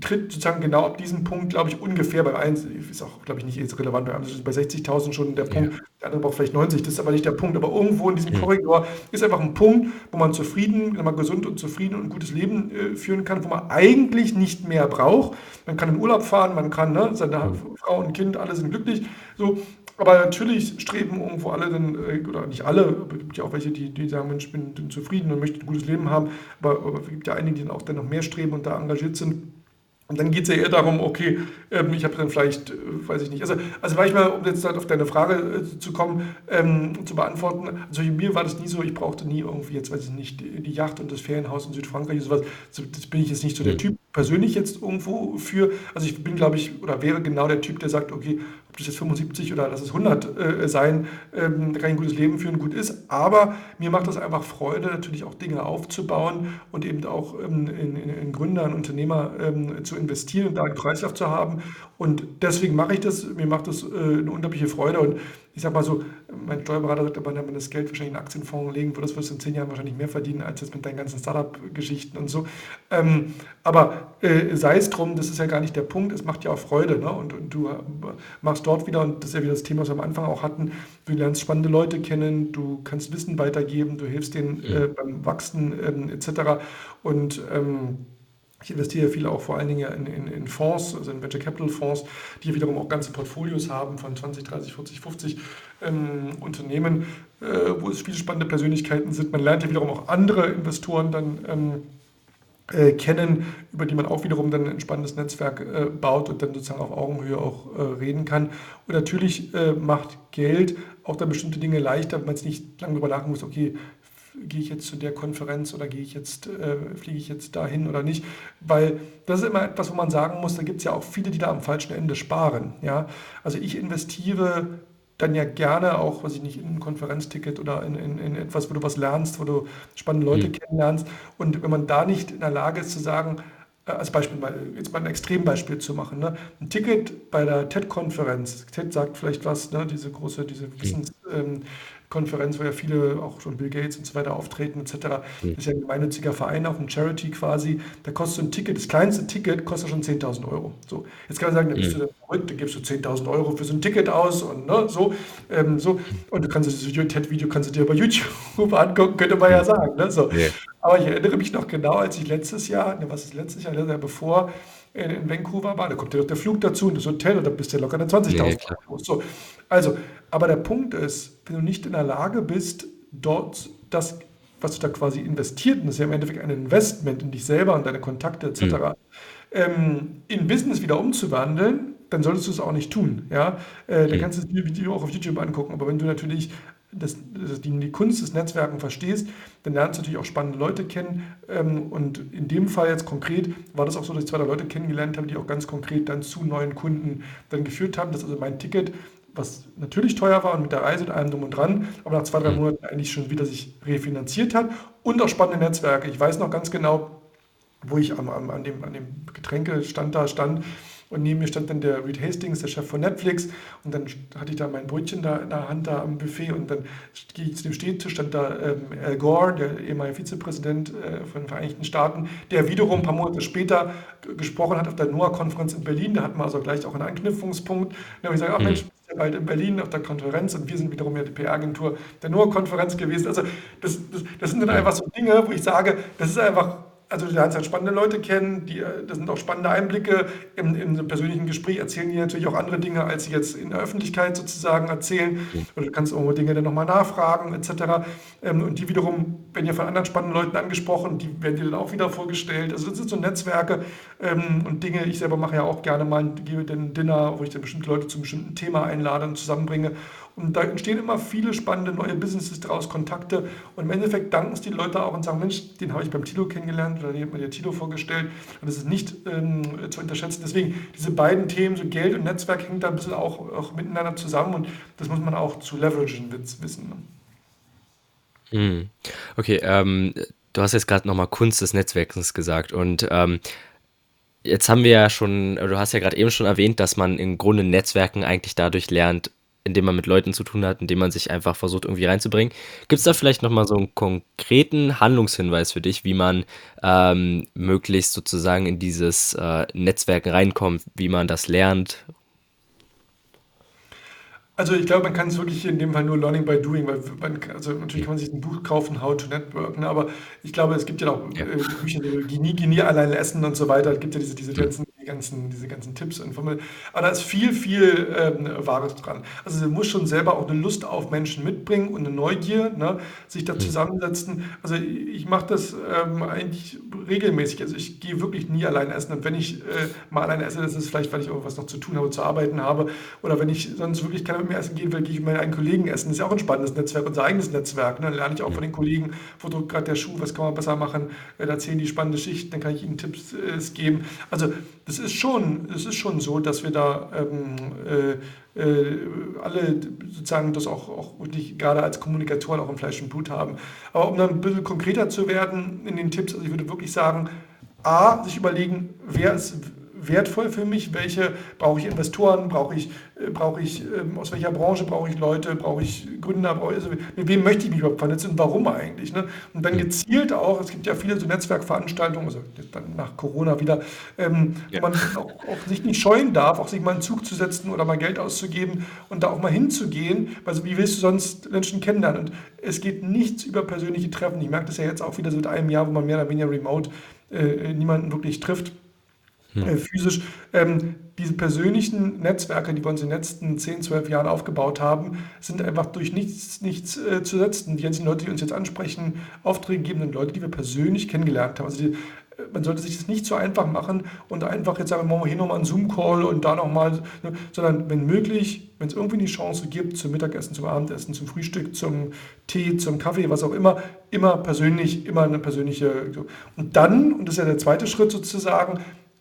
tritt sozusagen genau ab diesem Punkt, glaube ich, ungefähr bei 1, ist auch, glaube ich, nicht jetzt relevant, bei, bei 60.000 schon der Punkt, ja. der andere braucht vielleicht 90, das ist aber nicht der Punkt, aber irgendwo in diesem ja. Korridor ist einfach ein Punkt, wo man zufrieden, wenn man gesund und zufrieden und ein gutes Leben äh, führen kann, wo man eigentlich nicht mehr braucht. Man kann in Urlaub fahren, man kann, ne, seine ja. Frau und Kind, alle sind glücklich, so, aber natürlich streben irgendwo alle dann, äh, oder nicht alle, aber es gibt ja auch welche, die, die sagen, Mensch, ich bin, bin zufrieden und möchte ein gutes Leben haben, aber, aber es gibt ja einige, die dann auch dann noch mehr streben und da engagiert sind und dann geht es ja eher darum, okay, ähm, ich habe dann vielleicht, äh, weiß ich nicht, also, also manchmal, um jetzt halt auf deine Frage äh, zu kommen, ähm, zu beantworten, also mir war das nie so, ich brauchte nie irgendwie jetzt, weiß ich nicht, die, die Yacht und das Ferienhaus in Südfrankreich und sowas, so, das bin ich jetzt nicht so der mhm. Typ persönlich jetzt irgendwo für, also ich bin, glaube ich, oder wäre genau der Typ, der sagt, okay, das jetzt 75 oder lass es 100 äh, sein, ähm, kann ich ein gutes Leben führen, gut ist. Aber mir macht das einfach Freude, natürlich auch Dinge aufzubauen und eben auch ähm, in, in, in, Gründer, in Unternehmer ähm, zu investieren und da einen Kreislauf zu haben. Und deswegen mache ich das. Mir macht das äh, eine unglaubliche Freude. Und ich sage mal so, mein Steuerberater sagt, wenn man das Geld wahrscheinlich in Aktienfonds legen würde, wirst du in zehn Jahren wahrscheinlich mehr verdienen, als jetzt mit deinen ganzen Startup-Geschichten und so. Ähm, aber äh, sei es drum, das ist ja gar nicht der Punkt, es macht ja auch Freude. Ne? Und, und, du machst dort wieder, und das ist ja wieder das Thema, was wir am Anfang auch hatten, du lernst spannende Leute kennen, du kannst Wissen weitergeben, du hilfst denen äh, beim Wachsen ähm, etc. Und ähm, ich investiere viel auch vor allen Dingen in, in, in, Fonds, also in Venture Capital Fonds, die wiederum auch ganze Portfolios haben von 20, 30, 40, 50 ähm, Unternehmen, äh, wo es viele spannende Persönlichkeiten sind. Man lernt ja wiederum auch andere Investoren dann ähm, äh, kennen, über die man auch wiederum dann ein spannendes Netzwerk äh, baut und dann sozusagen auf Augenhöhe auch äh, reden kann. Und natürlich äh, macht Geld auch dann bestimmte Dinge leichter, wenn man es nicht lange darüber nachdenken muss, okay, gehe ich jetzt zu der Konferenz oder gehe ich jetzt, äh, fliege ich jetzt dahin oder nicht? Weil das ist immer etwas, wo man sagen muss, da gibt es ja auch viele, die da am falschen Ende sparen. Ja? Also ich investiere dann ja gerne auch, was ich nicht, in ein Konferenzticket oder in, in, in etwas, wo du was lernst, wo du spannende Leute mhm. kennenlernst. Und wenn man da nicht in der Lage ist zu sagen, äh, als Beispiel mal, jetzt mal ein Extrembeispiel zu machen. Ne? Ein Ticket bei der TED-Konferenz, TED sagt vielleicht was, ne? diese große, diese Wissens, ähm, Konferenz, wo ja viele, auch schon Bill Gates und so weiter auftreten etc. Das ist ja ein gemeinnütziger Verein, auch ein Charity quasi. Da kostet so ein Ticket, das kleinste Ticket kostet schon 10.000 Euro. So, jetzt kann man sagen, dann bist mhm. du verrückt, dann gibst du 10.000 Euro für so ein Ticket aus und ne, so, ähm, so. Und du kannst das TED-Video kannst du dir bei YouTube angucken, könnte man ja sagen. Ne, so. Yeah. Aber ich erinnere mich noch genau, als ich letztes Jahr, ne, was ist letztes Jahr, das Jahr bevor, in Vancouver war, da kommt ja noch der Flug dazu und das Hotel und da bist du ja locker dann 20.000 nee, Euro. So, also, aber der Punkt ist, wenn du nicht in der Lage bist, dort das, was du da quasi investiert, und das ist ja im Endeffekt ein Investment in dich selber und deine Kontakte etc., mhm. ähm, in Business wieder umzuwandeln, dann solltest du es auch nicht tun. Ja? Äh, mhm. Dann kannst du das Video auch auf YouTube angucken, aber wenn du natürlich das, das, die, die Kunst des Netzwerken verstehst, dann lernst du natürlich auch spannende Leute kennen. Ähm, und in dem Fall jetzt konkret war das auch so, dass ich zwei, Leute kennengelernt habe, die auch ganz konkret dann zu neuen Kunden dann geführt haben. Das ist also mein Ticket was natürlich teuer war und mit der Reise und allem drum und dran, aber nach zwei, drei mhm. Monaten eigentlich schon wieder sich refinanziert hat und auch spannende Netzwerke. Ich weiß noch ganz genau, wo ich am, am, an, dem, an dem Getränkestand da stand und neben mir stand dann der Reed Hastings, der Chef von Netflix. Und dann hatte ich da mein Brötchen da in der Hand da am Buffet. Und dann gehe ich zu dem Stehtisch, stand da ähm, Al Gore, der ehemalige Vizepräsident äh, von den Vereinigten Staaten, der wiederum ein paar Monate später gesprochen hat auf der NOAA-Konferenz in Berlin. Da hatten wir also gleich auch einen Anknüpfungspunkt. Da habe ich gesagt, ach Mensch, ja bald in Berlin auf der Konferenz und wir sind wiederum ja die PR-Agentur der NOAA-Konferenz gewesen. Also das, das, das sind dann einfach so Dinge, wo ich sage, das ist einfach also du lernst halt spannende Leute kennen, die, äh, das sind auch spannende Einblicke. Im, in einem persönlichen Gespräch erzählen die natürlich auch andere Dinge, als sie jetzt in der Öffentlichkeit sozusagen erzählen. Oder du kannst auch Dinge dann nochmal nachfragen, etc. Ähm, und die wiederum werden ja von anderen spannenden Leuten angesprochen, die werden dir dann auch wieder vorgestellt. Also das sind so Netzwerke ähm, und Dinge. Ich selber mache ja auch gerne mal ein Dinner, wo ich dann bestimmte Leute zu einem bestimmten Thema einlade und zusammenbringe. Und da entstehen immer viele spannende neue Businesses daraus, Kontakte. Und im Endeffekt danken es die Leute auch und sagen, Mensch, den habe ich beim Tilo kennengelernt oder den hat mir der Tilo vorgestellt. Und das ist nicht ähm, zu unterschätzen. Deswegen, diese beiden Themen, so Geld und Netzwerk, hängen da ein bisschen auch, auch miteinander zusammen. Und das muss man auch zu leveragen wissen. Ne? Hm. Okay, ähm, du hast jetzt gerade nochmal Kunst des Netzwerkens gesagt und ähm, jetzt haben wir ja schon, du hast ja gerade eben schon erwähnt, dass man im Grunde Netzwerken eigentlich dadurch lernt, indem man mit Leuten zu tun hat, indem man sich einfach versucht, irgendwie reinzubringen. Gibt es da vielleicht nochmal so einen konkreten Handlungshinweis für dich, wie man ähm, möglichst sozusagen in dieses äh, Netzwerk reinkommt, wie man das lernt? Also ich glaube, man kann es wirklich in dem Fall nur Learning by Doing, weil man, also natürlich kann man sich ein Buch kaufen, How to Network, ne, aber ich glaube, es gibt ja auch ja. Äh, Bücher, die Genie, Genie allein essen und so weiter. Es gibt ja diese, diese ganzen die ganzen, diese ganzen Tipps und Formeln. Aber da ist viel, viel ähm, Wahres dran. Also sie muss schon selber auch eine Lust auf Menschen mitbringen und eine Neugier, ne? sich da zusammensetzen. Also ich mache das ähm, eigentlich regelmäßig. Also ich gehe wirklich nie allein essen. Und wenn ich äh, mal alleine esse, das ist vielleicht, weil ich irgendwas noch zu tun habe, zu arbeiten habe. Oder wenn ich sonst wirklich keiner mit mir essen gehen will, gehe ich mit meinen eigenen Kollegen essen. Das ist ja auch ein spannendes Netzwerk, unser eigenes Netzwerk. Ne? Dann lerne ich auch von den Kollegen, wo drückt gerade der Schuh, was kann man besser machen. Äh, da erzählen die spannende Schichten, dann kann ich ihnen Tipps äh, geben. Also es ist schon, es ist schon so, dass wir da ähm, äh, äh, alle sozusagen das auch, auch wirklich gerade als Kommunikatoren auch im Fleisch und Blut haben. Aber um dann ein bisschen konkreter zu werden in den Tipps, also ich würde wirklich sagen, A, sich überlegen, wer ist wertvoll für mich, welche brauche ich Investoren, brauche ich, äh, brauche ich ähm, aus welcher Branche brauche ich Leute, brauche ich Gründer, brauche ich, also mit wem möchte ich mich überhaupt vernetzen und warum eigentlich. Ne? Und dann gezielt auch, es gibt ja viele so Netzwerkveranstaltungen, also dann nach Corona wieder, ähm, ja. wo man auch, auch, sich nicht scheuen darf, auch sich mal einen Zug zu setzen oder mal Geld auszugeben und da auch mal hinzugehen, also wie willst du sonst Menschen kennenlernen? Und es geht nichts über persönliche Treffen. Ich merke das ja jetzt auch wieder seit einem Jahr, wo man mehr oder weniger remote äh, niemanden wirklich trifft hm. Äh, physisch. Ähm, diese persönlichen Netzwerke, die wir uns in den letzten 10, 12 Jahren aufgebaut haben, sind einfach durch nichts, nichts äh, zu setzen. Die einzigen Leute, die uns jetzt ansprechen, Aufträge geben, sind Leute, die wir persönlich kennengelernt haben. Also die, man sollte sich das nicht so einfach machen und einfach jetzt sagen, machen wir hier nochmal einen Zoom-Call und da nochmal, ne, sondern wenn möglich, wenn es irgendwie eine Chance gibt, zum Mittagessen, zum Abendessen, zum Frühstück, zum Tee, zum Kaffee, was auch immer, immer persönlich, immer eine persönliche. Und dann, und das ist ja der zweite Schritt sozusagen,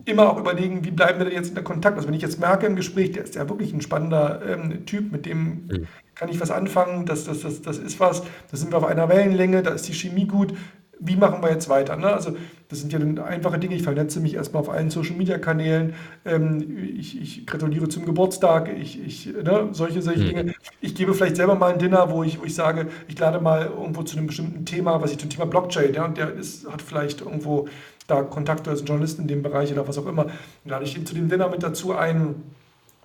immer auch überlegen, wie bleiben wir denn jetzt in der Kontakt. Also wenn ich jetzt merke im Gespräch, der ist ja wirklich ein spannender ähm, Typ, mit dem mhm. kann ich was anfangen, das, das, das, das ist was, da sind wir auf einer Wellenlänge, da ist die Chemie gut, wie machen wir jetzt weiter? Ne? Also das sind ja dann einfache Dinge. Ich vernetze mich erstmal auf allen Social-Media-Kanälen. Ähm, ich, ich, gratuliere zum Geburtstag. Ich, ich ne? solche, solche mhm. Dinge. Ich gebe vielleicht selber mal ein Dinner, wo ich, wo ich sage, ich lade mal irgendwo zu einem bestimmten Thema, was ich zum Thema Blockchain, ja, und der ist, hat vielleicht irgendwo da Kontakte als Journalist in dem Bereich oder was auch immer. Lade ich ihn zu dem Dinner mit dazu ein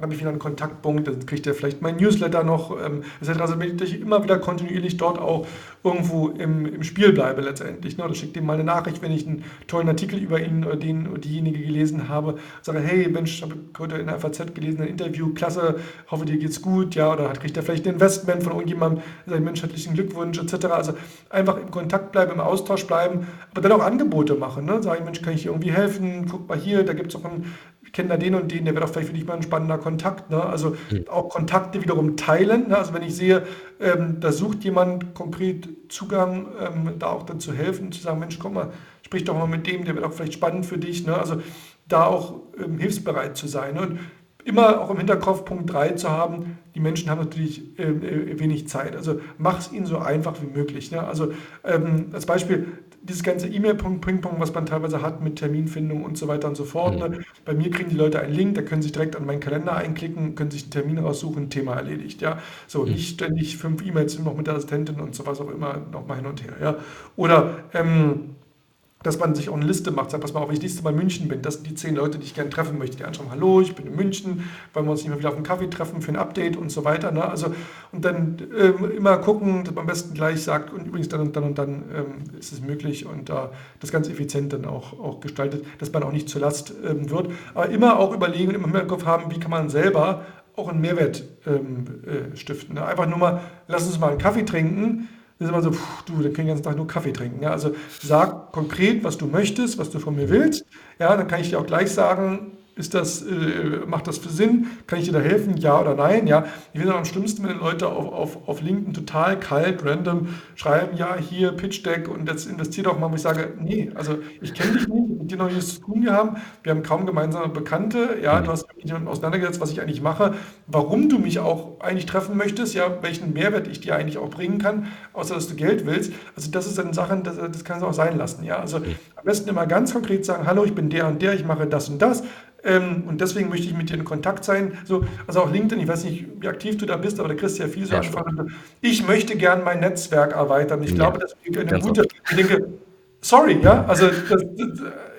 habe ich wieder einen Kontaktpunkt, dann kriegt er vielleicht mein Newsletter noch, ähm, etc. Also wenn ich immer wieder kontinuierlich dort auch irgendwo im, im Spiel bleibe letztendlich. Ne? Oder schicke ihm mal eine Nachricht, wenn ich einen tollen Artikel über ihn oder den oder diejenige gelesen habe, sage, hey Mensch, habe heute in der FAZ gelesen, ein Interview, klasse, hoffe dir geht's gut, ja, oder hat, kriegt er vielleicht ein Investment von irgendjemandem, sagt Mensch, herzlichen Glückwunsch, etc. Also einfach im Kontakt bleiben, im Austausch bleiben, aber dann auch Angebote machen. Ne? Sage ich, Mensch, kann ich dir irgendwie helfen? Guck mal hier, da gibt es auch ein kenne da den und den, der wäre doch vielleicht für dich mal ein spannender Kontakt. Ne? Also mhm. auch Kontakte wiederum teilen. Ne? Also wenn ich sehe, ähm, da sucht jemand konkret Zugang, ähm, da auch dann zu helfen, zu sagen, Mensch, komm mal, sprich doch mal mit dem, der wäre doch vielleicht spannend für dich. Ne? Also da auch ähm, hilfsbereit zu sein. Ne? Und immer auch im Hinterkopf Punkt 3 zu haben, die Menschen haben natürlich äh, äh, wenig Zeit. Also mach es ihnen so einfach wie möglich. Ne? Also ähm, als Beispiel, dieses ganze E-Mail-Ping-Pong, was man teilweise hat mit Terminfindung und so weiter und so fort. Ne? Mhm. Bei mir kriegen die Leute einen Link, da können sie sich direkt an meinen Kalender einklicken, können sich einen Termin raussuchen, Thema erledigt. Ja? So, mhm. nicht ständig fünf E-Mails noch mit der Assistentin und so was auch immer nochmal hin und her. Ja? Oder ähm, dass man sich auch eine Liste macht, sagt, pass mal auf, wenn ich nächstes Mal in München bin, das sind die zehn Leute, die ich gerne treffen möchte. Die anschauen, hallo, ich bin in München, wollen wir uns nicht mehr wieder auf einen Kaffee treffen für ein Update und so weiter. Ne? Also, und dann ähm, immer gucken, dass man am besten gleich sagt, und übrigens dann und dann und dann ähm, ist es möglich und äh, das ganz effizient dann auch, auch gestaltet, dass man auch nicht zur Last ähm, wird. Aber immer auch überlegen und immer im Kopf haben, wie kann man selber auch einen Mehrwert ähm, äh, stiften. Ne? Einfach nur mal, lass uns mal einen Kaffee trinken ist immer so, pff, du, dann können den ganzen Tag nur Kaffee trinken. Ja? Also sag konkret, was du möchtest, was du von mir willst. Ja, dann kann ich dir auch gleich sagen, ist das, äh, macht das für Sinn? Kann ich dir da helfen? Ja oder nein? Ja, ich finde am schlimmsten, wenn Leute auf, auf, auf LinkedIn total kalt, random schreiben, ja, hier Pitch Deck und jetzt investiert doch mal, wo ich sage, nee, also ich kenne dich nicht, mit dir noch nichts zu tun gehabt, wir haben kaum gemeinsame Bekannte, ja, du hast mich damit auseinandergesetzt, was ich eigentlich mache, warum du mich auch eigentlich treffen möchtest, ja, welchen Mehrwert ich dir eigentlich auch bringen kann, außer dass du Geld willst. Also das ist dann Sachen, das, das kannst du auch sein lassen, ja. Also am besten immer ganz konkret sagen, hallo, ich bin der und der, ich mache das und das ähm, und deswegen möchte ich mit dir in Kontakt sein. So, also auch LinkedIn, ich weiß nicht, wie aktiv du da bist, aber da kriegst du ja viel so Anfragen. Ich möchte gern mein Netzwerk erweitern. Ich ja. glaube, das ist eine gute. Ich denke, sorry, ja, also das, das,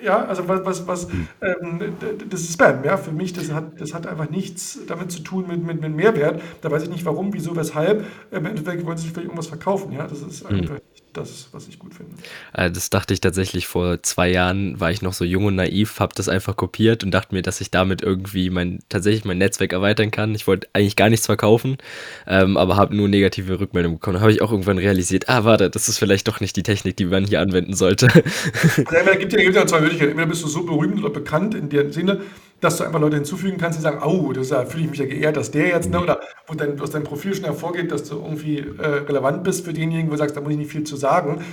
ja, also was, was, was hm. ähm, das ist Spam, ja, für mich, das hat, das hat einfach nichts damit zu tun mit, mit, mit Mehrwert. Da weiß ich nicht warum, wieso, weshalb. Im Endeffekt wollen sie sich vielleicht irgendwas verkaufen, ja, das ist hm. einfach das, was ich gut finde. Äh, das dachte ich tatsächlich vor zwei Jahren, war ich noch so jung und naiv, habe das einfach kopiert und dachte mir, dass ich damit irgendwie mein, tatsächlich mein Netzwerk erweitern kann. Ich wollte eigentlich gar nichts verkaufen, ähm, aber habe nur negative Rückmeldungen bekommen. Da habe ich auch irgendwann realisiert, ah, warte, das ist vielleicht doch nicht die Technik, die man hier anwenden sollte. Es gibt ja, gibt ja zwei Möglichkeiten. Entweder bist du so berühmt oder bekannt in der Sinne, dass du einfach Leute hinzufügen kannst, die sagen, oh, da fühle ich mich ja geehrt, dass der jetzt, ne, oder wo dein, aus deinem Profil schon hervorgeht, dass du irgendwie äh, relevant bist für denjenigen, wo du sagst, da muss ich nicht viel zu sagen.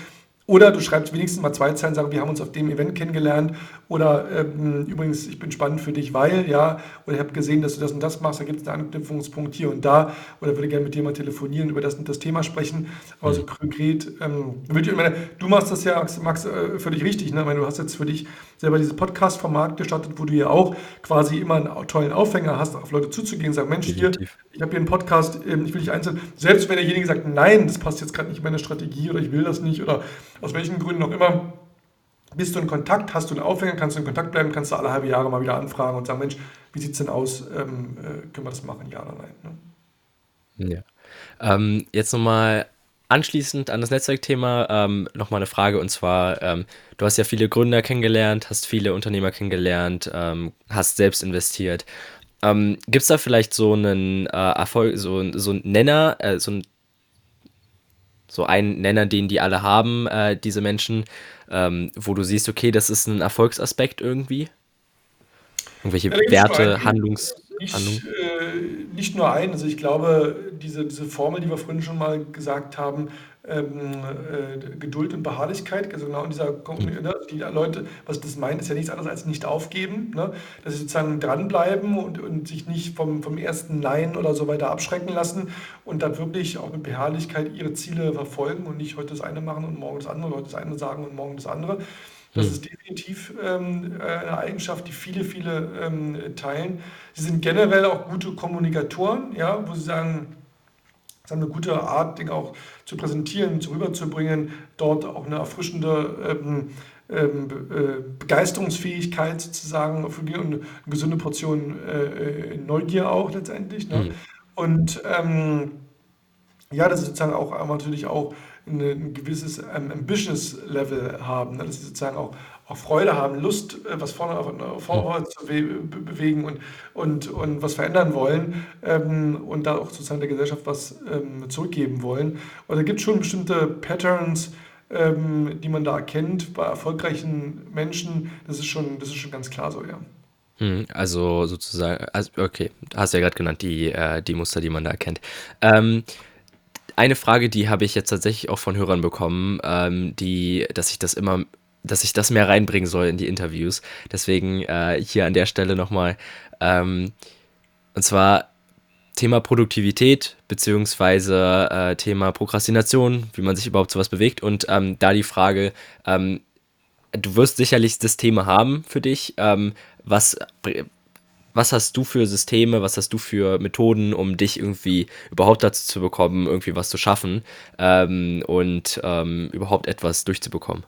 Oder du schreibst wenigstens mal zwei Zeilen, sagen, wir haben uns auf dem Event kennengelernt. Oder ähm, übrigens, ich bin spannend für dich, weil, ja, oder ich habe gesehen, dass du das und das machst, da gibt es einen Anknüpfungspunkt hier und da. Oder würde gerne mit dir mal telefonieren, über das und das Thema sprechen. Aber so mhm. konkret, ähm, ich meine, du machst das ja, Max, äh, völlig richtig. Ne? Ich meine, du hast jetzt für dich selber dieses Podcast-Format gestartet, wo du ja auch quasi immer einen tollen Aufhänger hast, auf Leute zuzugehen und sagen, Mensch, hier, ich habe hier einen Podcast, ähm, ich will dich einzeln, selbst wenn derjenige sagt, nein, das passt jetzt gerade nicht in meine Strategie oder ich will das nicht oder aus welchen Gründen auch immer, bist du in Kontakt, hast du einen Aufhänger, kannst du in Kontakt bleiben, kannst du alle halbe Jahre mal wieder anfragen und sagen, Mensch, wie sieht es denn aus, ähm, äh, können wir das machen, ja oder nein? Ne? Ja. Ähm, jetzt nochmal anschließend an das Netzwerkthema ähm, nochmal eine Frage und zwar, ähm, du hast ja viele Gründer kennengelernt, hast viele Unternehmer kennengelernt, ähm, hast selbst investiert. Ähm, Gibt es da vielleicht so einen äh, Erfolg, so, so einen Nenner, äh, so ein so ein Nenner, den die alle haben, äh, diese Menschen, ähm, wo du siehst, okay, das ist ein Erfolgsaspekt irgendwie? Irgendwelche Ja, Werte. Handlungs Handlung? Nicht, äh, nicht nur einen. Also ich glaube, diese, diese Formel, die wir vorhin schon mal gesagt haben, ähm, äh, Geduld und Beharrlichkeit, also genau in dieser Mhm. ne, die Leute, was das meint, ist ja nichts anderes als nicht aufgeben, ne? Dass sie sozusagen dranbleiben und, und sich nicht vom, vom ersten Nein oder so weiter abschrecken lassen und dann wirklich auch mit Beharrlichkeit ihre Ziele verfolgen und nicht heute das eine machen und morgen das andere, heute das eine sagen und morgen das andere. Das Mhm. ist definitiv ähm, äh, eine Eigenschaft, die viele, viele ähm, teilen. Sie sind generell auch gute Kommunikatoren, ja, wo sie sagen, es ist eine gute Art, Dinge auch zu präsentieren, zu rüberzubringen, dort auch eine erfrischende ähm, ähm, äh, Begeisterungsfähigkeit sozusagen und eine gesunde Portion äh, Neugier auch letztendlich. Ne? Mhm. Und ähm, ja, dass sie sozusagen auch natürlich auch eine, ein gewisses ähm, Ambitious-Level haben, ne? dass sie sozusagen auch, auch Freude haben, Lust, äh, was vorne äh, vorwärts zu be be bewegen und, und, und was verändern wollen ähm, und da auch sozusagen der Gesellschaft was ähm, zurückgeben wollen. Und da gibt es schon bestimmte Patterns, ähm, die man da erkennt bei erfolgreichen Menschen. Das ist schon, das ist schon ganz klar so, ja. Mhm. Also sozusagen, also okay, hast du ja gerade genannt, die, äh, die Muster, die man da erkennt. Ähm, eine Frage, die habe ich jetzt tatsächlich auch von Hörern bekommen, ähm, die, dass ich das immer, dass ich das mehr reinbringen soll in die Interviews. Deswegen äh, hier an der Stelle nochmal. Ähm, und zwar Thema Produktivität beziehungsweise äh, Thema Prokrastination, wie man sich überhaupt sowas bewegt. Und ähm, da die Frage, ähm, du wirst sicherlich Systeme haben für dich. Ähm, was, was hast du für Systeme, was hast du für Methoden, um dich irgendwie überhaupt dazu zu bekommen, irgendwie was zu schaffen ähm, und ähm, überhaupt etwas durchzubekommen?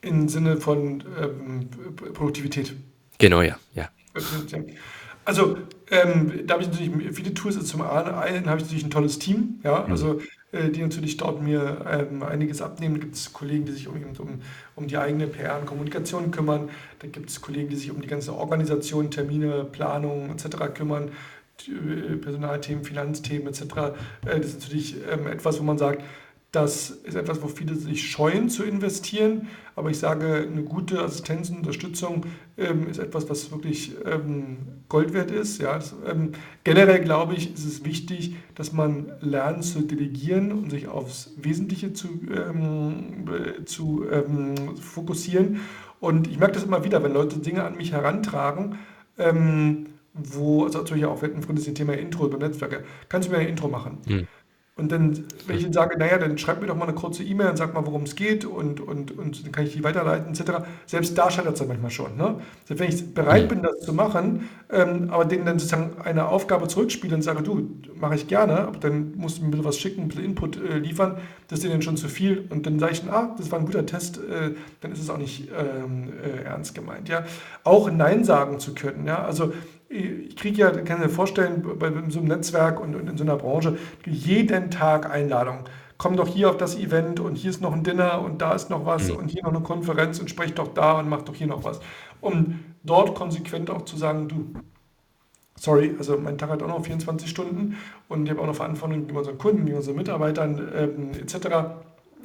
Im Sinne von ähm, Produktivität. Genau, ja, ja. Also, ähm, da habe ich natürlich viele Tools. Also zum einen habe ich natürlich ein tolles Team, ja, Mhm. also äh, die natürlich dort mir ähm, einiges abnehmen. Da gibt es Kollegen, die sich um, um, um die eigene PR und Kommunikation kümmern. Da gibt es Kollegen, die sich um die ganze Organisation, Termine, Planung etc. kümmern. Äh, Personalthemen, Finanzthemen etc. Äh, das ist natürlich ähm, etwas, wo man sagt, das ist etwas, wo viele sich scheuen zu investieren. Aber ich sage, eine gute Assistenz und Unterstützung ähm, ist etwas, was wirklich ähm, Gold wert ist. Ja, das, ähm, generell glaube ich, ist es wichtig, dass man lernt zu delegieren und sich aufs Wesentliche zu, ähm, äh, zu ähm, fokussieren. Und ich merke das immer wieder, wenn Leute Dinge an mich herantragen, ähm, wo, also natürlich auch, wir hatten vorhin das Thema Intro über Netzwerke. Kannst du mir ein Intro machen? Mhm. Und dann, wenn ich ihnen sage, naja, dann schreib mir doch mal eine kurze E-Mail und sag mal, worum es geht und, und, und dann kann ich die weiterleiten, etc. Selbst da scheitert es dann manchmal schon. Ne? Selbst wenn ich bereit bin, das zu machen, ähm, aber denen dann sozusagen eine Aufgabe zurückspiele und sage, du, mache ich gerne, aber dann musst du mir bitte was schicken, ein bisschen Input äh, liefern, das ist denen schon zu viel. Und dann sage ich, dann, ah, das war ein guter Test, äh, dann ist es auch nicht ähm, äh, ernst gemeint. Ja? Auch Nein sagen zu können. Ja? Also ich kriege ja, kann mir vorstellen, bei so einem Netzwerk und, und in so einer Branche, jeden Tag Einladungen. Komm doch hier auf das Event und hier ist noch ein Dinner und da ist noch was Mhm. und hier noch eine Konferenz und sprech doch da und mach doch hier noch was. Um dort konsequent auch zu sagen, du, sorry, also mein Tag hat auch noch 24 Stunden und ich habe auch noch Verantwortung gegenüber unseren Kunden, gegenüber unseren Mitarbeitern ähm, etc.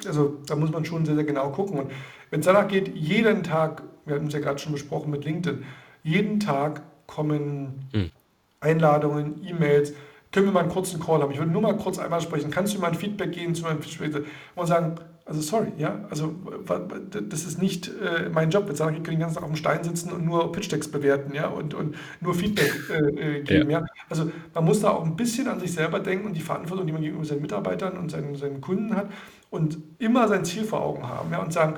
Also da muss man schon sehr, sehr genau gucken. Und wenn es danach geht, jeden Tag, wir hatten es ja gerade schon besprochen mit LinkedIn, jeden Tag kommen Mhm. Einladungen, E-Mails. Können wir mal einen kurzen Call haben? Ich würde nur mal kurz einmal sprechen. Kannst du mal ein Feedback geben zu meinem Feedback? Und sagen, also sorry, ja, also das ist nicht äh, mein Job. Jetzt sagen, ich kann den ganzen Tag auf dem Stein sitzen und nur Pitch-Decks bewerten, ja, und, und nur Feedback äh, äh, geben, ja. Also man muss da auch ein bisschen an sich selber denken und die Verantwortung, die man gegenüber seinen Mitarbeitern und seinen, seinen Kunden hat und immer sein Ziel vor Augen haben, ja, und sagen,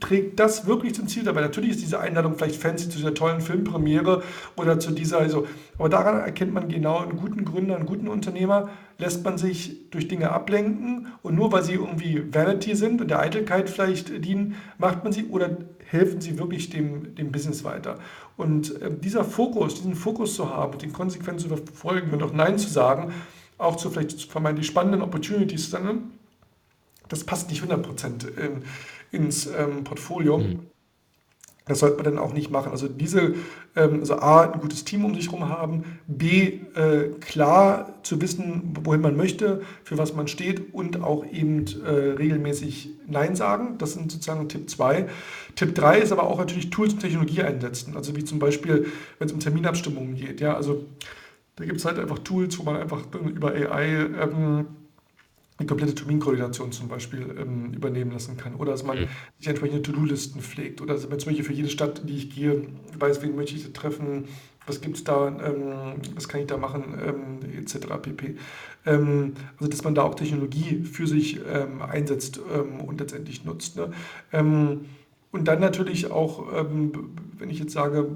trägt das wirklich zum Ziel dabei? Natürlich ist diese Einladung vielleicht fancy zu dieser tollen Filmpremiere oder zu dieser, also, aber daran erkennt man genau einen guten Gründer, einen guten Unternehmer, lässt man sich durch Dinge ablenken und nur weil sie irgendwie Vanity sind und der Eitelkeit vielleicht dienen, macht man sie oder helfen sie wirklich dem, dem Business weiter. Und äh, dieser Fokus, diesen Fokus zu haben, den konsequent zu verfolgen und auch Nein zu sagen, auch zu vielleicht vermeintlich spannenden Opportunities, dann, das passt nicht 100% in, ins ähm, Portfolio. Mhm. Das sollte man dann auch nicht machen. Also diese, ähm, also A, ein gutes Team um sich herum haben, B, äh, klar zu wissen, wohin man möchte, für was man steht und auch eben äh, regelmäßig Nein sagen. Das sind sozusagen Tipp 2. Tipp 3 ist aber auch natürlich Tools und Technologie einsetzen. Also wie zum Beispiel, wenn es um Terminabstimmungen geht. Ja, also da gibt es halt einfach Tools, wo man einfach über AI ähm, die komplette Terminkoordination zum Beispiel ähm, übernehmen lassen kann. Oder dass man mhm. sich entsprechende To-Do-Listen pflegt. Oder dass man zum Beispiel für jede Stadt, in die ich gehe, weiß, wen möchte ich treffen, was gibt es da, ähm, was kann ich da machen, ähm, etc. pp. Ähm, also dass man da auch Technologie für sich ähm, einsetzt ähm, und letztendlich nutzt. Ne? und dann natürlich auch, wenn ich jetzt sage,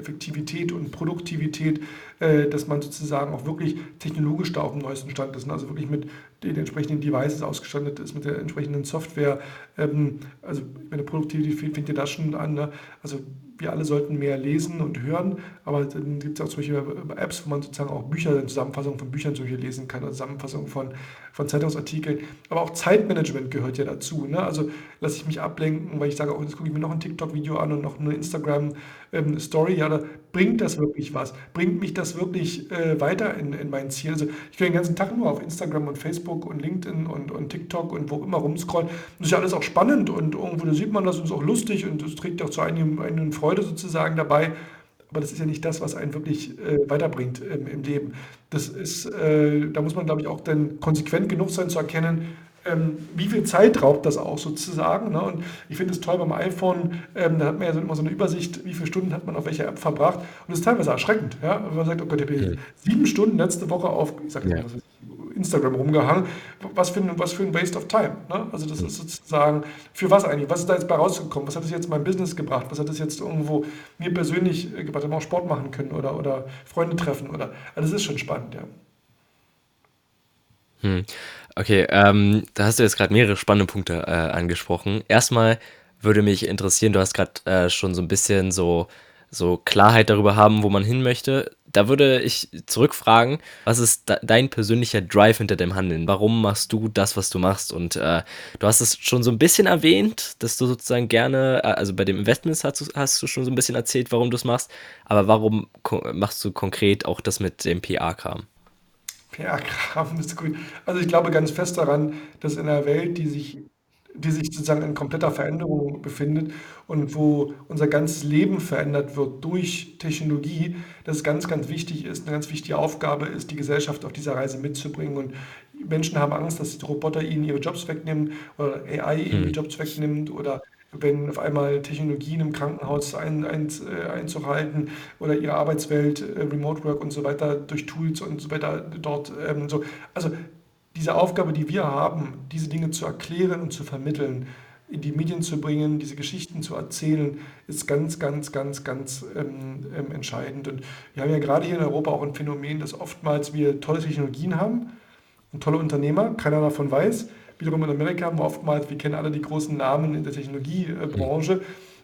Effektivität und Produktivität, äh, dass man sozusagen auch wirklich technologisch da auf dem neuesten Stand ist. Ne? Also wirklich mit den entsprechenden Devices ausgestattet ist, mit der entsprechenden Software. Ähm, also meine Produktivität fängt ja da schon an. Ne? Also wir alle sollten mehr lesen und hören, aber dann gibt es auch zum Beispiel Apps, wo man sozusagen auch Bücher, Zusammenfassungen von Büchern zum Beispiel lesen kann, also Zusammenfassungen von, von Zeitungsartikeln. Aber auch Zeitmanagement gehört ja dazu. Ne? Also lasse ich mich ablenken, weil ich sage, oh, jetzt gucke ich mir noch ein TikTok-Video an und noch eine Instagram-Story. Ähm, ja, da bringt das wirklich was? Bringt mich das wirklich äh, weiter in, in mein Ziel? Also ich kann den ganzen Tag nur auf Instagram und Facebook und LinkedIn und, und TikTok und wo immer rumscrollen. Das ist ja alles auch spannend und irgendwo da sieht man das und ist auch lustig und es trägt auch zu einigen, einigen Freude sozusagen dabei. Aber das ist ja nicht das, was einen wirklich äh, weiterbringt ähm, im Leben. Das ist, äh, da muss man, glaube ich, auch dann konsequent genug sein zu erkennen, ähm, wie viel Zeit raubt das auch sozusagen. Ne? Und ich finde es toll beim iPhone, ähm, da hat man ja so immer so eine Übersicht, wie viele Stunden hat man auf welcher App verbracht. Und das ist teilweise erschreckend. Ja? Wenn man sagt, oh Gott, ich habe ja. sieben Stunden letzte Woche auf, ich sag ja. mal, Instagram rumgehangen. Was für, ein, was für ein Waste of Time. Ne? Also das ist sozusagen, für was eigentlich? Was ist da jetzt bei rausgekommen? Was hat das jetzt mein Business gebracht? Was hat das jetzt irgendwo mir persönlich gebracht? Wir auch Sport machen können oder, oder Freunde treffen. Oder, also das ist schon spannend, ja. Hm. Okay, ähm, da hast du jetzt gerade mehrere spannende Punkte äh, angesprochen. Erstmal würde mich interessieren, du hast gerade äh, schon so ein bisschen so, so Klarheit darüber haben, wo man hin möchte. Da würde ich zurückfragen, was ist de dein persönlicher Drive hinter dem Handeln? Warum machst du das, was du machst? Und äh, du hast es schon so ein bisschen erwähnt, dass du sozusagen gerne, äh, also bei dem Investments hast du, hast du schon so ein bisschen erzählt, warum du es machst, aber warum machst du konkret auch das mit dem PR-Kram? PR-Kram ist gut. Also ich glaube ganz fest daran, dass in einer Welt, die sich, die sich sozusagen in kompletter Veränderung befindet und wo unser ganzes Leben verändert wird durch Technologie, dass es ganz, ganz wichtig ist, eine ganz wichtige Aufgabe ist, die Gesellschaft auf dieser Reise mitzubringen. Und Menschen haben Angst, dass die Roboter ihnen ihre Jobs wegnehmen oder AI ihnen die hm. Jobs wegnimmt oder wenn auf einmal Technologien im Krankenhaus ein, ein, äh, Einzug halten oder ihre Arbeitswelt, äh, Remote Work und so weiter durch Tools und so weiter dort ähm, so. Also diese Aufgabe, die wir haben, diese Dinge zu erklären und zu vermitteln, in die Medien zu bringen, diese Geschichten zu erzählen, ist ganz, ganz, ganz, ganz ähm, ähm, entscheidend. Und wir haben ja gerade hier in Europa auch ein Phänomen, dass oftmals wir tolle Technologien haben und tolle Unternehmer, keiner davon weiß Wiederum in Amerika haben wir oftmals, wir kennen alle die großen Namen in der Technologiebranche,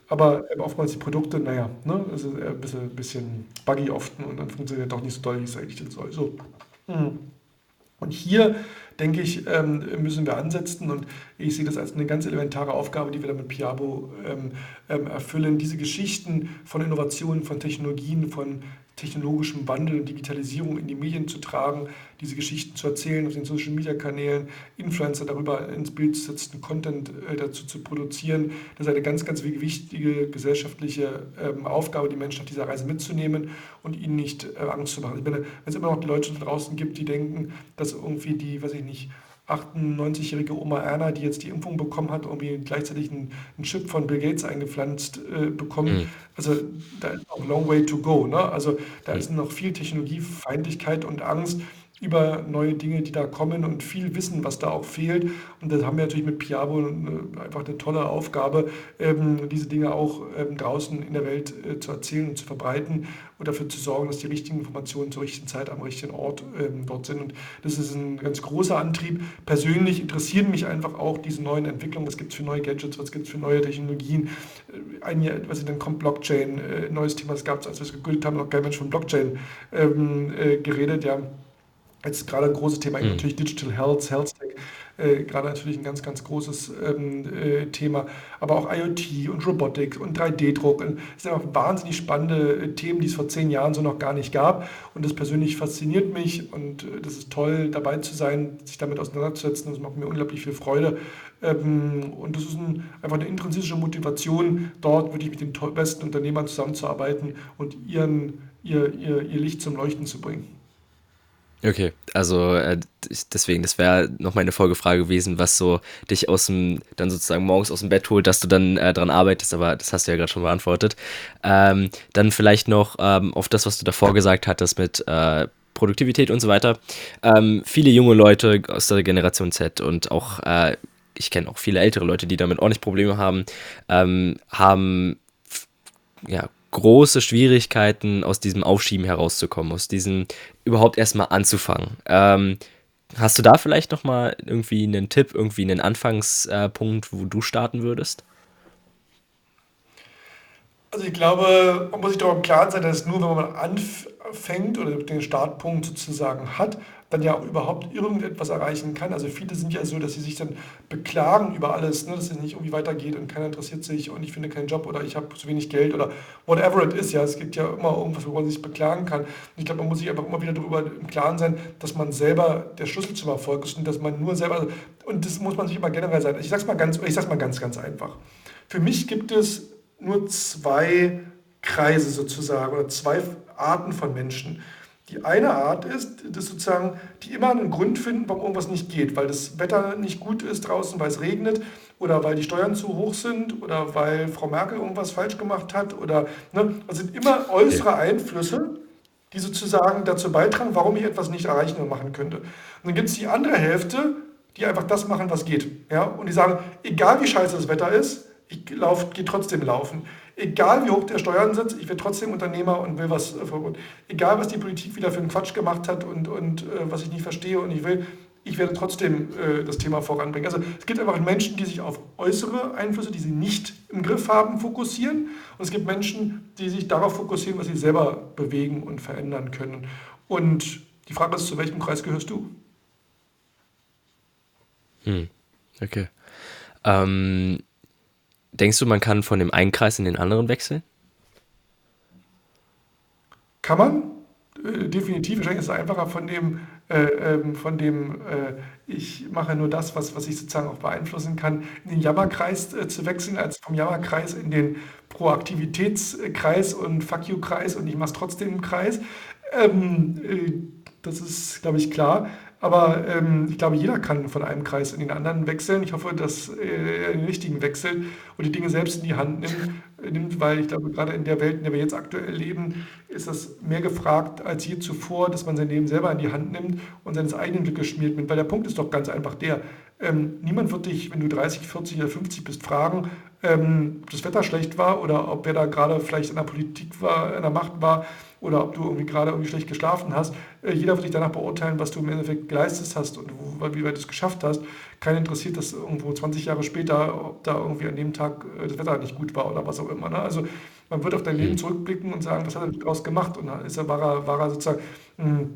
aber oftmals die Produkte, naja, ne, das ist ein bisschen, bisschen buggy oft und dann funktioniert doch nicht so toll, wie es eigentlich soll. So. Hm. Und hier, denke ich, ähm, müssen wir ansetzen. Und ich sehe das als eine ganz elementare Aufgabe, die wir da mit Piabo ähm, ähm, erfüllen, diese Geschichten von Innovationen, von Technologien, von technologischem Wandel und Digitalisierung in die Medien zu tragen, diese Geschichten zu erzählen auf den Social Media Kanälen, Influencer darüber ins Bild zu setzen, Content äh, dazu zu produzieren. Das ist eine ganz, ganz wichtige gesellschaftliche ähm, Aufgabe, die Menschen auf dieser Reise mitzunehmen und ihnen nicht äh, Angst zu machen. Ich meine, wenn es immer noch Leute da draußen gibt, die denken, dass irgendwie die, weiß ich nicht, 98-jährige Oma Erna, die jetzt die Impfung bekommen hat, irgendwie gleichzeitig einen, einen Chip von Bill Gates eingepflanzt äh, bekommen. Mhm. Also da ist noch long way to go. Ne? Also da mhm. ist noch viel Technologiefeindlichkeit und Angst über neue Dinge, die da kommen und viel Wissen, was da auch fehlt. Und das haben wir natürlich mit Piabo einfach eine tolle Aufgabe, ähm, diese Dinge auch ähm, draußen in der Welt äh, zu erzählen und zu verbreiten und dafür zu sorgen, dass die richtigen Informationen zur richtigen Zeit am richtigen Ort ähm, dort sind. Und das ist ein ganz großer Antrieb. Persönlich interessieren mich einfach auch diese neuen Entwicklungen. Was gibt es für neue Gadgets, was gibt es für neue Technologien? Äh, ein Jahr, was dann kommt Blockchain, äh, neues Thema, das gab es, als wir es gegründet haben, noch kein Mensch von Blockchain äh, geredet, ja. Jetzt gerade ein großes Thema, mhm. natürlich Digital Health, Health Tech. äh, gerade natürlich ein ganz, ganz großes ähm, äh, Thema. Aber auch IoT und Robotik und 3D-Druck. Das sind einfach wahnsinnig spannende äh, Themen, die es vor zehn Jahren so noch gar nicht gab. Und das persönlich fasziniert mich und äh, das ist toll, dabei zu sein, sich damit auseinanderzusetzen. Das macht mir unglaublich viel Freude. Ähm, und das ist ein, einfach eine intrinsische Motivation, dort wirklich mit den besten Unternehmern zusammenzuarbeiten und ihren, ihr, ihr, ihr Licht zum Leuchten zu bringen. Okay, also äh, deswegen, das wäre noch meine Folgefrage gewesen, was so dich aus dem, dann sozusagen morgens aus dem Bett holt, dass du dann äh, dran arbeitest, aber das hast du ja gerade schon beantwortet. Ähm, dann vielleicht noch ähm, auf das, was du davor gesagt hattest mit äh, Produktivität und so weiter. Ähm, viele junge Leute aus der Generation Z und auch, äh, ich kenne auch viele ältere Leute, die damit ordentlich Probleme haben, ähm, haben ja, große Schwierigkeiten, aus diesem Aufschieben herauszukommen, aus diesem überhaupt erstmal anzufangen. Ähm, hast du da vielleicht nochmal irgendwie einen Tipp, irgendwie einen Anfangspunkt, wo du starten würdest? Also ich glaube, man muss sich darüber im Klaren sein, dass nur wenn man anfängt oder den Startpunkt sozusagen hat, dann ja auch überhaupt irgendetwas erreichen kann. Also viele sind ja so, dass sie sich dann beklagen über alles, ne, dass es nicht irgendwie weitergeht und keiner interessiert sich und ich finde keinen Job oder ich habe zu wenig Geld oder whatever it is. Ja, es gibt ja immer irgendwas, worüber man sich beklagen kann. Und ich glaube, man muss sich einfach immer wieder darüber im Klaren sein, dass man selber der Schlüssel zum Erfolg ist und dass man nur selber, und das muss man sich immer generell sein. Ich sag's mal mal ganz, ganz einfach. Für mich gibt es nur zwei Kreise sozusagen oder zwei Arten von Menschen. Die eine Art ist, dass sozusagen die immer einen Grund finden, warum irgendwas nicht geht, weil das Wetter nicht gut ist draußen, weil es regnet oder weil die Steuern zu hoch sind oder weil Frau Merkel irgendwas falsch gemacht hat oder ne, also sind immer äußere Einflüsse, die sozusagen dazu beitragen, warum ich etwas nicht erreichen und machen könnte. Und dann gibt es die andere Hälfte, die einfach das machen, was geht. Ja? Und die sagen, egal wie scheiße das Wetter ist, ich gehe trotzdem laufen egal wie hoch der Steuern sitzt, ich werde trotzdem Unternehmer und will was, äh, egal was die Politik wieder für einen Quatsch gemacht hat und, und äh, was ich nicht verstehe und ich will, ich werde trotzdem äh, das Thema voranbringen. Also es gibt einfach Menschen, die sich auf äußere Einflüsse, die sie nicht im Griff haben, fokussieren. Und es gibt Menschen, die sich darauf fokussieren, was sie selber bewegen und verändern können. Und die Frage ist, zu welchem Kreis gehörst du? Hm. Okay. Ähm, Denkst du, man kann von dem einen Kreis in den anderen wechseln? Kann man, äh, definitiv. Wahrscheinlich ist es einfacher von dem, äh, ähm, von dem äh, ich mache nur das, was, was ich sozusagen auch beeinflussen kann, in den Jammerkreis äh, zu wechseln, als vom Jammerkreis in den Proaktivitätskreis und Fuck you-Kreis und ich mache es trotzdem im Kreis. Ähm, äh, das ist, glaube ich, klar. Aber ähm, ich glaube, jeder kann von einem Kreis in den anderen wechseln. Ich hoffe, dass er den richtigen wechselt und die Dinge selbst in die Hand nimmt, äh, nimmt, weil ich glaube, gerade in der Welt, in der wir jetzt aktuell leben, ist das mehr gefragt als je zuvor, dass man sein Leben selber in die Hand nimmt und seines eigenen Glückes schmiert. Weil der Punkt ist doch ganz einfach der, ähm, niemand wird dich, wenn du 30, 40 oder 50 bist, fragen, ähm, ob das Wetter schlecht war oder ob wer da gerade vielleicht in der Politik war, in der Macht war oder ob du irgendwie gerade irgendwie schlecht geschlafen hast. Äh, jeder wird dich danach beurteilen, was du im Endeffekt geleistet hast und wo, wie weit du es geschafft hast. Keiner interessiert das irgendwo 20 Jahre später, ob da irgendwie an dem Tag äh, das Wetter nicht gut war oder was auch immer. Ne? Also man wird auf dein Leben mhm. zurückblicken und sagen, was hat er daraus gemacht und ist er, war, er, war er sozusagen... Mh, hm,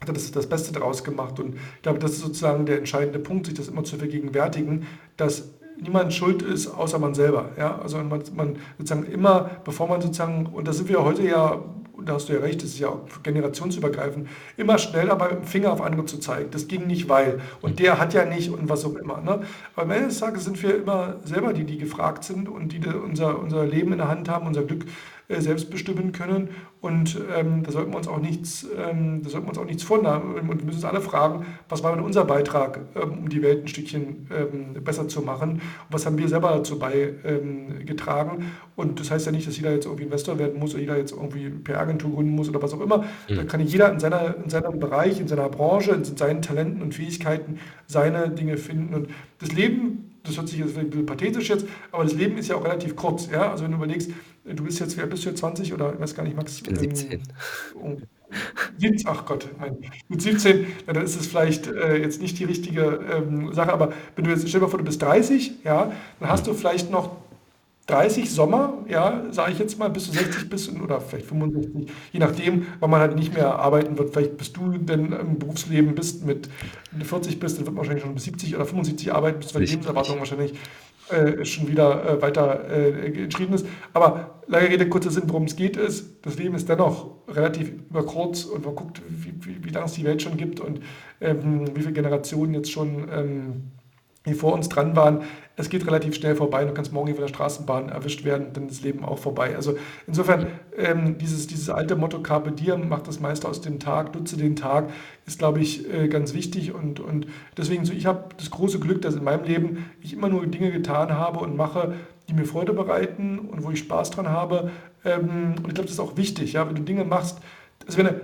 hat er das, das Beste daraus gemacht. Und ich glaube, das ist sozusagen der entscheidende Punkt, sich das immer zu vergegenwärtigen, dass niemand schuld ist, außer man selber. Ja? Also man, man sozusagen immer, bevor man sozusagen, und da sind wir heute ja da hast du ja recht, das ist ja auch generationsübergreifend, immer schnell dabei mit dem Finger auf andere zu zeigen. Das ging nicht, weil. Und der hat ja nicht und was auch immer. Ne? Aber am Ende des Tages sind wir immer selber die, die gefragt sind und die unser, unser Leben in der Hand haben, unser Glück selbst bestimmen können. Und ähm, da sollten wir uns auch nichts, ähm, da sollten wir uns auch nichts vornehmen. Und wir müssen uns alle fragen, was war denn unser Beitrag, ähm, um die Welt ein Stückchen ähm, besser zu machen? Und was haben wir selber dazu beigetragen? Ähm, und das heißt ja nicht, dass jeder jetzt irgendwie Investor werden muss oder jeder jetzt irgendwie PR-Agentur gründen muss oder was auch immer. Mhm. Da kann jeder in, seiner, in seinem Bereich, in seiner Branche, in seinen Talenten und Fähigkeiten seine Dinge finden. Und das Leben das hört sich jetzt ein bisschen pathetisch jetzt, aber das Leben ist ja auch relativ kurz. Ja? Also wenn du überlegst, du bist jetzt, alt bist du jetzt, 20 oder ich weiß gar nicht, Max? Ich bin 17. Ähm, ach Gott, mein, mit 17, ja, dann ist es vielleicht äh, jetzt nicht die richtige ähm, Sache, aber wenn du jetzt, stell dir mal vor, du bist 30, ja, dann hast du vielleicht noch 30 Sommer, ja, sage ich jetzt mal, bis zu 60 bis oder vielleicht 65, je nachdem, wann man halt nicht mehr arbeiten wird. Vielleicht bist du denn im Berufsleben bist mit 40 bist, dann wird man wahrscheinlich schon bis 70 oder 75 arbeiten, bis zur Lebenserwartung wahrscheinlich äh, schon wieder äh, weiter äh, entschieden ist. Aber lange Rede, kurzer Sinn, worum es geht, ist, das Leben ist dennoch relativ über kurz und man guckt, wie, wie, wie lange es die Welt schon gibt und ähm, wie viele Generationen jetzt schon ähm, die vor uns dran waren, es geht relativ schnell vorbei. Du kannst morgen von der Straßenbahn erwischt werden, dann ist das Leben auch vorbei. Also insofern, ähm, dieses, dieses alte Motto Carpe Diem, mach das meiste aus dem Tag, nutze den Tag, ist, glaube ich, äh, ganz wichtig. Und, und deswegen, so, ich habe das große Glück, dass in meinem Leben ich immer nur Dinge getan habe und mache, die mir Freude bereiten und wo ich Spaß dran habe. Ähm, und ich glaube, das ist auch wichtig, ja, wenn du Dinge machst, also wenn du,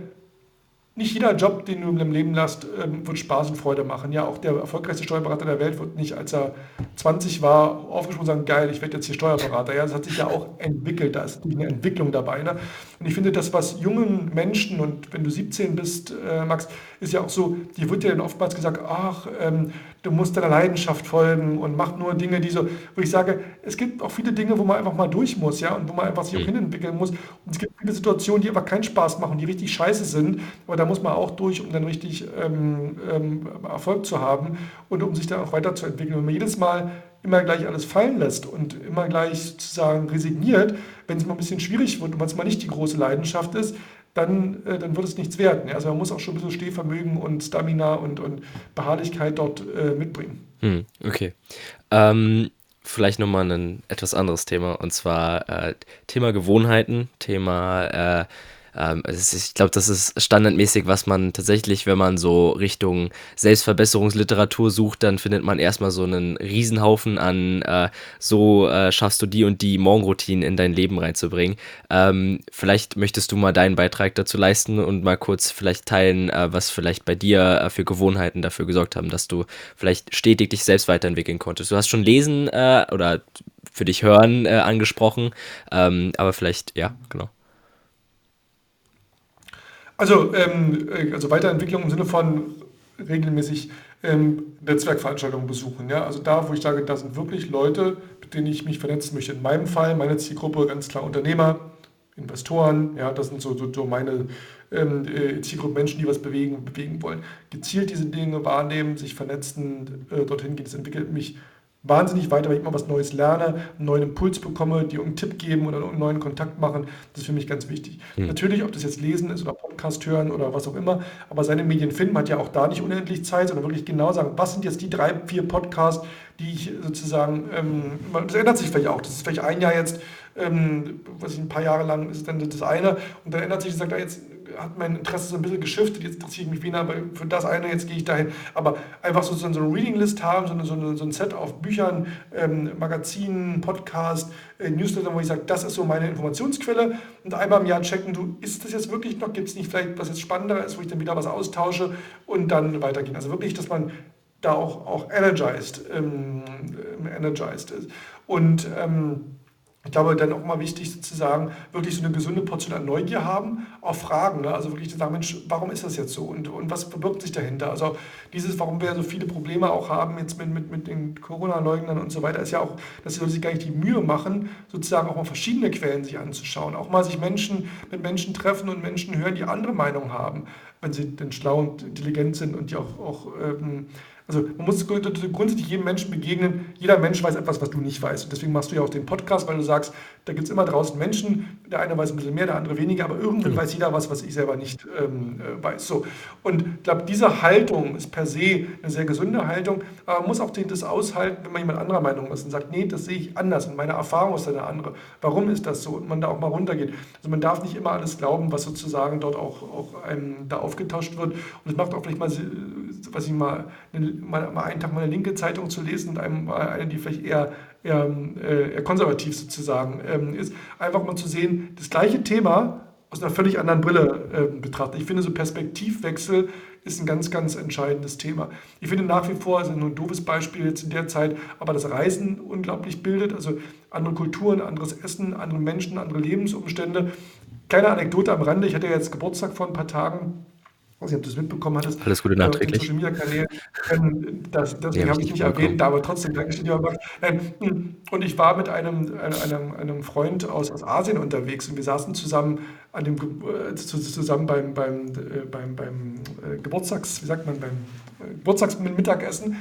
nicht jeder Job, den du im Leben lässt, ähm, wird Spaß und Freude machen. Ja, auch der erfolgreichste Steuerberater der Welt wird nicht, als er 20 war, aufgesprungen und sagen, geil, ich werde jetzt hier Steuerberater. Ja, das hat sich ja auch entwickelt, da ist eine Entwicklung dabei. Ne? Und ich finde, das, was jungen Menschen, und wenn du 17 bist, äh, Max, ist ja auch so, die wird ja dann oftmals gesagt, ach, ähm, du musst deiner Leidenschaft folgen und mach nur Dinge, die so, wo ich sage, es gibt auch viele Dinge, wo man einfach mal durch muss, ja, und wo man einfach sich auch mhm. hinentwickeln muss. Und es gibt viele Situationen, die einfach keinen Spaß machen, die richtig scheiße sind, aber da muss man auch durch, um dann richtig ähm, ähm, Erfolg zu haben und um sich dann auch weiterzuentwickeln. Wenn man jedes Mal immer gleich alles fallen lässt und immer gleich sozusagen resigniert, wenn es mal ein bisschen schwierig wird und wenn es mal nicht die große Leidenschaft ist, dann, äh, dann wird es nichts werden. Also man muss auch schon ein bisschen Stehvermögen und Stamina und, und Beharrlichkeit dort äh, mitbringen. Hm, okay. Ähm, vielleicht nochmal ein etwas anderes Thema und zwar äh, Thema Gewohnheiten, Thema äh, ähm, ist, ich glaube, das ist standardmäßig, was man tatsächlich, wenn man so Richtung Selbstverbesserungsliteratur sucht, dann findet man erstmal so einen Riesenhaufen an, äh, so äh, schaffst du die und die Morgenroutinen in dein Leben reinzubringen. Ähm, vielleicht möchtest du mal deinen Beitrag dazu leisten und mal kurz vielleicht teilen, äh, was vielleicht bei dir äh, für Gewohnheiten dafür gesorgt haben, dass du vielleicht stetig dich selbst weiterentwickeln konntest. Du hast schon Lesen äh, oder für dich hören äh, angesprochen, ähm, aber vielleicht, ja, genau. Also, ähm, äh, also Weiterentwicklung im Sinne von regelmäßig ähm, Netzwerkveranstaltungen besuchen. Ja? Also da, wo ich sage, da sind wirklich Leute, mit denen ich mich vernetzen möchte. In meinem Fall, meine Zielgruppe, ganz klar Unternehmer, Investoren, ja, das sind so, so, so meine ähm, äh, Zielgruppe Menschen, die was bewegen, bewegen wollen. Gezielt diese Dinge wahrnehmen, sich vernetzen, äh, dorthin gehen, das entwickelt mich wahnsinnig weiter, weil ich immer was Neues lerne, einen neuen Impuls bekomme, die einen Tipp geben oder einen neuen Kontakt machen. Das ist für mich ganz wichtig. Mhm. Natürlich, ob das jetzt Lesen ist oder Podcast hören oder was auch immer, aber seine Medien finden hat ja auch da nicht unendlich Zeit, sondern wirklich genau sagen, was sind jetzt die drei, vier Podcasts, die ich sozusagen, ähm, das ändert sich vielleicht auch. Das ist vielleicht ein Jahr jetzt, ähm, was ich ein paar Jahre lang ist dann das eine und dann ändert sich, sagt er jetzt, hat mein Interesse so ein bisschen geschiftet, jetzt interessiere ich mich weniger für das eine, jetzt gehe ich dahin. Aber einfach so, so eine Reading-List haben, so, eine, so, eine, so, ein Set auf Büchern, ähm, Magazinen, Podcast, äh, Newsletter, wo ich sage, das ist so meine Informationsquelle und einmal im Jahr checken, du, ist das jetzt wirklich noch, gibt es nicht vielleicht was jetzt spannender ist, wo ich dann wieder was austausche und dann weitergehen. Also wirklich, dass man da auch, auch energized, ähm, energized ist. Und ähm, ich glaube, dann auch mal wichtig sozusagen, wirklich so eine gesunde Portion an Neugier haben, auch Fragen. Ne? Also wirklich zu sagen, Mensch, warum ist das jetzt so und, und was verbirgt sich dahinter? Also dieses, warum wir so viele Probleme auch haben jetzt mit, mit, mit den Corona-Leugnern und so weiter, ist ja auch, dass sie sich gar nicht die Mühe machen, sozusagen auch mal verschiedene Quellen sich anzuschauen. Auch mal sich Menschen mit Menschen treffen und Menschen hören, die andere Meinungen haben, wenn sie denn schlau und intelligent sind und die auch, auch ähm, also man muss grundsätzlich jedem Menschen begegnen. Jeder Mensch weiß etwas, was du nicht weißt. Und deswegen machst du ja auch den Podcast, weil du sagst, da gibt es immer draußen Menschen, der eine weiß ein bisschen mehr, der andere weniger, aber irgendwann mhm. weiß jeder was, was ich selber nicht ähm, äh, weiß. So. Und ich glaube, diese Haltung ist per se eine sehr gesunde Haltung, aber man muss auch das aushalten, wenn man jemand anderer Meinung ist und sagt, nee, das sehe ich anders und meine Erfahrung ist eine andere. Warum ist das so? Und man da auch mal runtergeht. Also man darf nicht immer alles glauben, was sozusagen dort auch, auch einem da aufgetauscht wird. Und es macht auch vielleicht mal, was ich mal, mal, mal einen Tag mal eine linke Zeitung zu lesen und einem, eine, die vielleicht eher eher, äh, eher konservativ sozusagen ähm, ist, einfach mal zu sehen, das gleiche Thema aus einer völlig anderen Brille äh, betrachtet. Ich finde, so Perspektivwechsel ist ein ganz, ganz entscheidendes Thema. Ich finde nach wie vor, also nur ein doofes Beispiel jetzt in der Zeit, aber das Reisen unglaublich bildet, also andere Kulturen, anderes Essen, andere Menschen, andere Lebensumstände. Kleine Anekdote am Rande, ich hatte jetzt Geburtstag vor ein paar Tagen Ich weiß nicht, ob du es mitbekommen hattest, Alles Gute äh, nachträglich. Social Media Kanälen. Ähm, das, deswegen habe habe ich ich nicht erwähnt, aber trotzdem, Dankeschön, lieber Max. Ähm, und ich war mit einem, einem, einem Freund aus, aus Asien unterwegs und wir saßen zusammen an dem äh, zu- zusammen beim, beim, äh, beim, beim äh, Geburtstags, wie sagt man, beim äh, Geburtstagsmittagessen.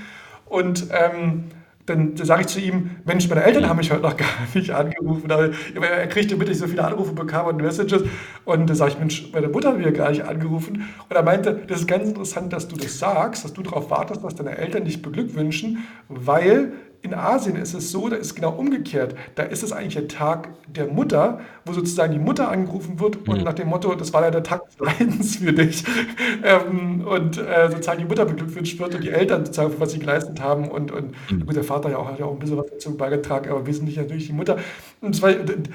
Und ähm, dann sage ich zu ihm, Mensch, meine Eltern haben mich heute noch gar nicht angerufen. Aber er kriegte ich so viele Anrufe bekam und Messages. Und da sage ich, Mensch, meine Mutter hat mich gar nicht angerufen. Und er meinte, das ist ganz interessant, dass du das sagst, dass du darauf wartest, dass deine Eltern dich beglückwünschen, weil in Asien ist es so, da ist genau umgekehrt. Da ist es eigentlich der Tag der Mutter, wo sozusagen die Mutter angerufen wird und Mhm. nach dem Motto, das war ja der Tag des Leidens für dich. Ähm, und äh, sozusagen die Mutter beglückwünscht wird und die Eltern sozusagen, für was sie geleistet haben. Und, und Mhm. gut, der Vater ja auch, hat ja auch ein bisschen was dazu beigetragen, aber wesentlich natürlich die Mutter. Und es war,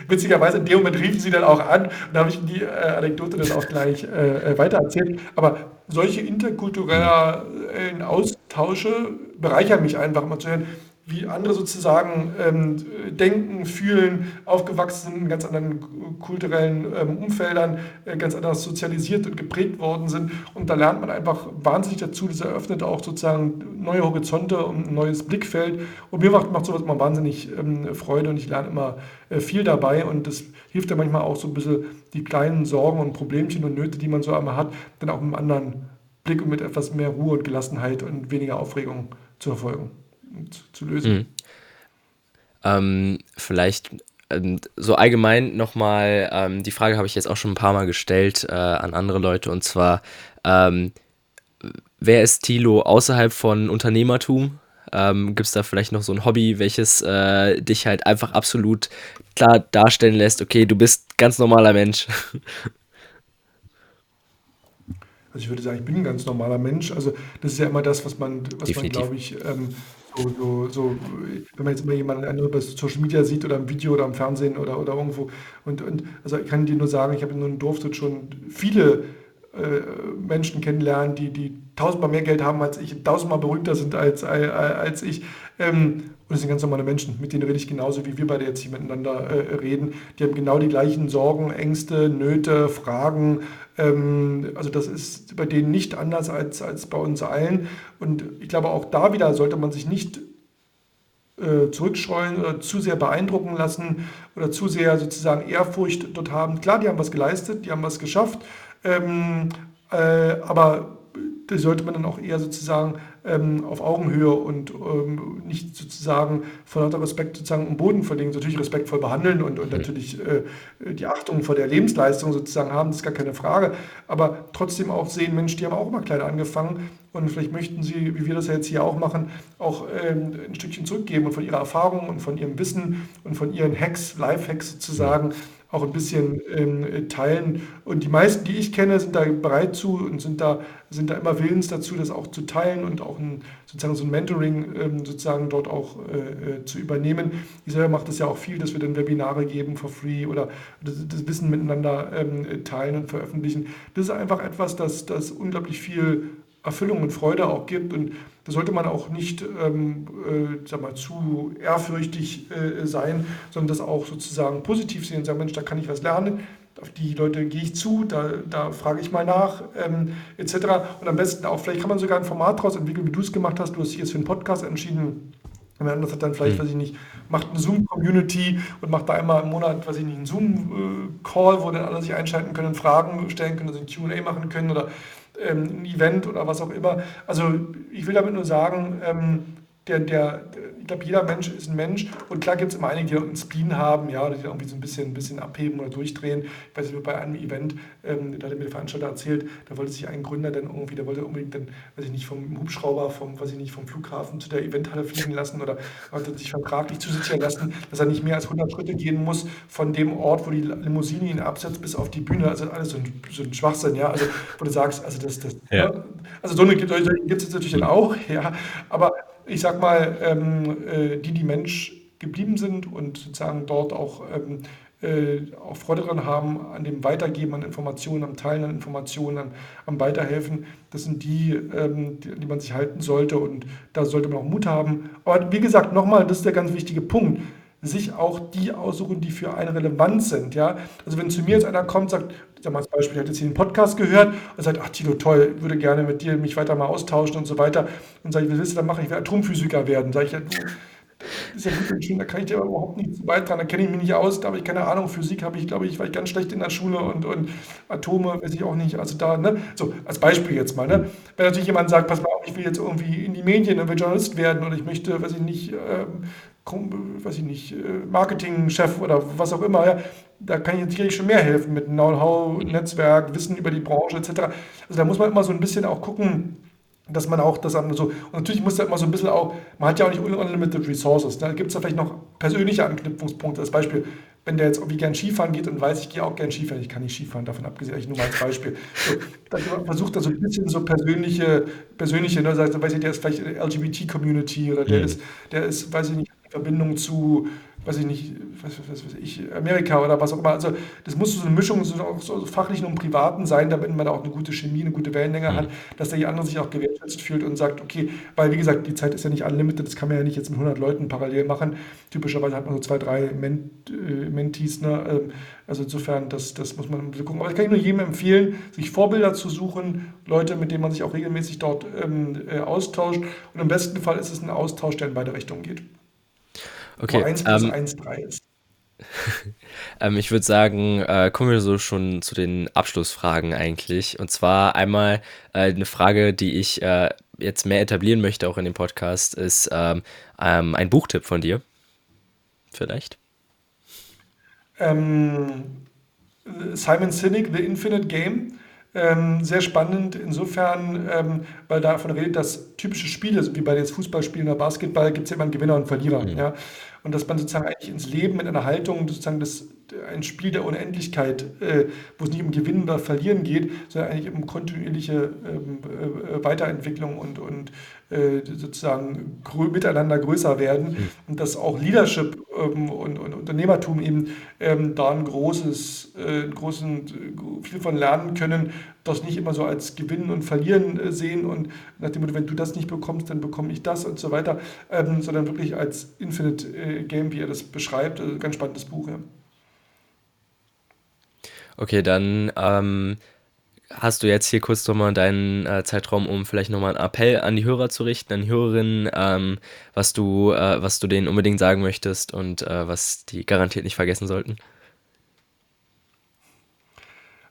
witzigerweise, in dem Moment riefen sie dann auch an und da habe ich die äh, Anekdote dann auch gleich äh, weitererzählt. Aber solche interkulturellen Austausche bereichern mich einfach immer zu hören, wie andere sozusagen ähm, denken, fühlen, aufgewachsen sind in ganz anderen kulturellen ähm, Umfeldern, äh, ganz anders sozialisiert und geprägt worden sind. Und da lernt man einfach wahnsinnig dazu. Das eröffnet auch sozusagen neue Horizonte und ein neues Blickfeld. Und mir macht, macht sowas immer wahnsinnig ähm, Freude und ich lerne immer äh, viel dabei. Und das hilft ja manchmal auch so ein bisschen die kleinen Sorgen und Problemchen und Nöte, die man so einmal hat, dann auch mit einem anderen Blick und mit etwas mehr Ruhe und Gelassenheit und weniger Aufregung zu verfolgen und zu lösen. Mhm. Ähm, vielleicht ähm, so allgemein nochmal, ähm, die Frage habe ich jetzt auch schon ein paar Mal gestellt äh, an andere Leute und zwar, ähm, wer ist Thilo außerhalb von Unternehmertum? Ähm, Gibt es da vielleicht noch so ein Hobby, welches äh, dich halt einfach absolut klar darstellen lässt, okay, du bist ganz normaler Mensch. Also ich würde sagen, ich bin ein ganz normaler Mensch. Also das ist ja immer das, was man, was man, Definitiv. glaube ich, ähm, so, so, so, wenn man jetzt immer jemanden anderen bei Social Media sieht oder im Video oder im Fernsehen oder, oder irgendwo. Und, und also ich kann dir nur sagen, ich habe in dort schon viele äh, Menschen kennenlernen, die, die tausendmal mehr Geld haben als ich, tausendmal berühmter sind als, als, als ich. Ähm, und das sind ganz normale Menschen, mit denen rede ich genauso, wie wir beide jetzt hier miteinander äh, reden. Die haben genau die gleichen Sorgen, Ängste, Nöte, Fragen. Ähm, also das ist bei denen nicht anders als, als bei uns allen. Und ich glaube, auch da wieder sollte man sich nicht äh, zurückscheuen oder zu sehr beeindrucken lassen oder zu sehr sozusagen Ehrfurcht dort haben. Klar, die haben was geleistet, die haben was geschafft, ähm, äh, aber das sollte man dann auch eher sozusagen ähm, auf Augenhöhe und ähm, nicht sozusagen vor lauter Respekt sozusagen am Boden verlegen. Natürlich respektvoll behandeln und, und natürlich äh, die Achtung vor der Lebensleistung sozusagen haben, das ist gar keine Frage. Aber trotzdem auch sehen, Mensch, die haben auch mal klein angefangen und vielleicht möchten sie, wie wir das ja jetzt hier auch machen, auch ähm, ein Stückchen zurückgeben und von ihrer Erfahrung und von ihrem Wissen und von ihren Hacks, Life-Hacks sozusagen, auch ein bisschen ähm, teilen. Und die meisten, die ich kenne, sind da bereit zu und sind da, sind da immer willens dazu, das auch zu teilen und auch ein, sozusagen so ein Mentoring ähm, sozusagen dort auch äh, äh, zu übernehmen. Ich selber mache das ja auch viel, dass wir dann Webinare geben for free oder das, das Wissen miteinander ähm, teilen und veröffentlichen. Das ist einfach etwas, das, das unglaublich viel Erfüllung und Freude auch gibt. Und da sollte man auch nicht ähm, äh, sag mal, zu ehrfürchtig äh, sein, sondern das auch sozusagen positiv sehen und sagen, Mensch, da kann ich was lernen. Auf die Leute gehe ich zu, da, da frage ich mal nach, ähm, etc. Und am besten auch, vielleicht kann man sogar ein Format daraus entwickeln, wie du es gemacht hast. Du hast dich jetzt für einen Podcast entschieden. Jemand anderes hat dann vielleicht, Mhm. weiß ich nicht, macht eine Zoom-Community und macht da einmal im Monat, weiß ich nicht, einen Zoom-Call, wo dann alle sich einschalten können, Fragen stellen können, also ein QA machen können oder ähm, ein Event oder was auch immer. Also ich will damit nur sagen, ähm, der, der, ich glaube, jeder Mensch ist ein Mensch und klar gibt es immer einige, die einen Spleen haben, ja, oder die irgendwie so ein bisschen, ein bisschen abheben oder durchdrehen. Ich weiß nicht, bei einem Event, ähm, da hat mir der Veranstalter erzählt, da wollte sich ein Gründer dann irgendwie, der wollte unbedingt dann, weiß ich nicht, vom Hubschrauber, vom, weiß ich nicht, vom Flughafen zu der Eventhalle fliegen lassen oder hat sich vertraglich zusichern lassen, dass er nicht mehr als 100 Schritte gehen muss von dem Ort, wo die Limousine ihn absetzt, bis auf die Bühne. Also alles so ein, so ein Schwachsinn, ja. Also, wo du sagst, also das, das, Ja. ne? also so eine gibt es natürlich dann auch, ja. Aber ich sag mal, ähm, äh, die, die Mensch geblieben sind und sozusagen dort auch, ähm, äh, auch Freude daran haben, an dem Weitergeben an Informationen, am Teilen an Informationen, am, am Weiterhelfen, das sind die, ähm, die, die man sich halten sollte und da sollte man auch Mut haben. Aber wie gesagt, nochmal, das ist der ganz wichtige Punkt. Sich auch die aussuchen, die für einen relevant sind. Ja? Also wenn zu mir jetzt einer kommt, sagt, ich sag mal als Beispiel, ich hatte jetzt hier einen Podcast gehört und sagt, ach Tilo, toll, würde gerne mit dir mich weiter mal austauschen und so weiter. Und sage ich, was willst du dann machen? Ich will Atomphysiker werden. Sage ich, du, ist ja gut und schön, da kann ich dir aber überhaupt nichts beitragen, da kenne ich mich nicht aus, da habe ich keine Ahnung, Physik habe ich, glaube ich, war ich ganz schlecht in der Schule und, und Atome weiß ich auch nicht, also da, ne, so, als Beispiel jetzt mal, ne, wenn natürlich jemand sagt, pass mal auf, ich will jetzt irgendwie in die Medien, ich will Journalist werden und ich möchte, weiß ich nicht, ähm, weiß ich nicht, äh, Marketingchef oder was auch immer, ja, da kann ich natürlich schon mehr helfen mit Know-how, Netzwerk, Wissen über die Branche etc. Also da muss man immer so ein bisschen auch gucken, dass man auch das andere so, und natürlich muss da immer so ein bisschen auch, man hat ja auch nicht unlimited resources, da gibt es da vielleicht noch persönliche Anknüpfungspunkte, als Beispiel, wenn der jetzt irgendwie gern Skifahren geht und weiß, ich gehe auch gern Skifahren, ich kann nicht Skifahren, davon abgesehen, ich nur mal als Beispiel. So, dann versucht er so ein bisschen so persönliche, persönliche, ne, sagt, weiß ich, der ist vielleicht LGBT-Community oder der mhm. ist, der ist, weiß ich nicht, Verbindung zu weiß ich nicht, was, was, was ich, Amerika oder was auch immer. Also das muss so eine Mischung so, so fachlichen und privaten sein, damit man da auch eine gute Chemie, eine gute Wellenlänge mhm. hat, dass der andere sich auch gewertschätzt fühlt und sagt, okay, weil wie gesagt, die Zeit ist ja nicht unlimited, das kann man ja nicht jetzt mit 100 Leuten parallel machen. Typischerweise hat man so zwei, drei Ment, äh, Mentees, ne? Ähm, also insofern, das, das muss man gucken. Aber ich kann nur jedem empfehlen, sich Vorbilder zu suchen, Leute, mit denen man sich auch regelmäßig dort ähm, äh, austauscht. Und im besten Fall ist es ein Austausch, der in beide Richtungen geht. Okay. Wo 1 plus ähm, 1 3 ist. ähm, ich würde sagen, äh, kommen wir so schon zu den Abschlussfragen eigentlich. Und zwar einmal äh, eine Frage, die ich äh, jetzt mehr etablieren möchte, auch in dem Podcast, ist ähm, ähm, ein Buchtipp von dir. Vielleicht? Ähm, Simon Sinek, The Infinite Game. Ähm, sehr spannend insofern, ähm, weil davon redet, dass typische Spiele, wie bei jetzt Fußballspielen oder Basketball, gibt es ja immer einen Gewinner und Verlierer. Mhm. Ja? Und dass man sozusagen eigentlich ins Leben mit einer Haltung sozusagen das, ein Spiel der Unendlichkeit, äh, wo es nicht um Gewinnen oder Verlieren geht, sondern eigentlich um kontinuierliche ähm, äh, Weiterentwicklung und, und äh, sozusagen grö miteinander größer werden mhm. und dass auch Leadership ähm, und, und, Unternehmertum eben ähm, da ein großes, äh, großen, viel von lernen können, das nicht immer so als Gewinnen und Verlieren äh, sehen und nach dem Motto, wenn du das nicht bekommst, dann bekomme ich das und so weiter, ähm, sondern wirklich als Infinite äh, Game, wie er das beschreibt. Also ganz spannendes Buch, ja. Okay, dann ähm, hast du jetzt hier kurz nochmal deinen äh, Zeitraum, um vielleicht nochmal einen Appell an die Hörer zu richten, an die Hörerinnen, ähm, was du, äh, was du denen unbedingt sagen möchtest und äh, was die garantiert nicht vergessen sollten.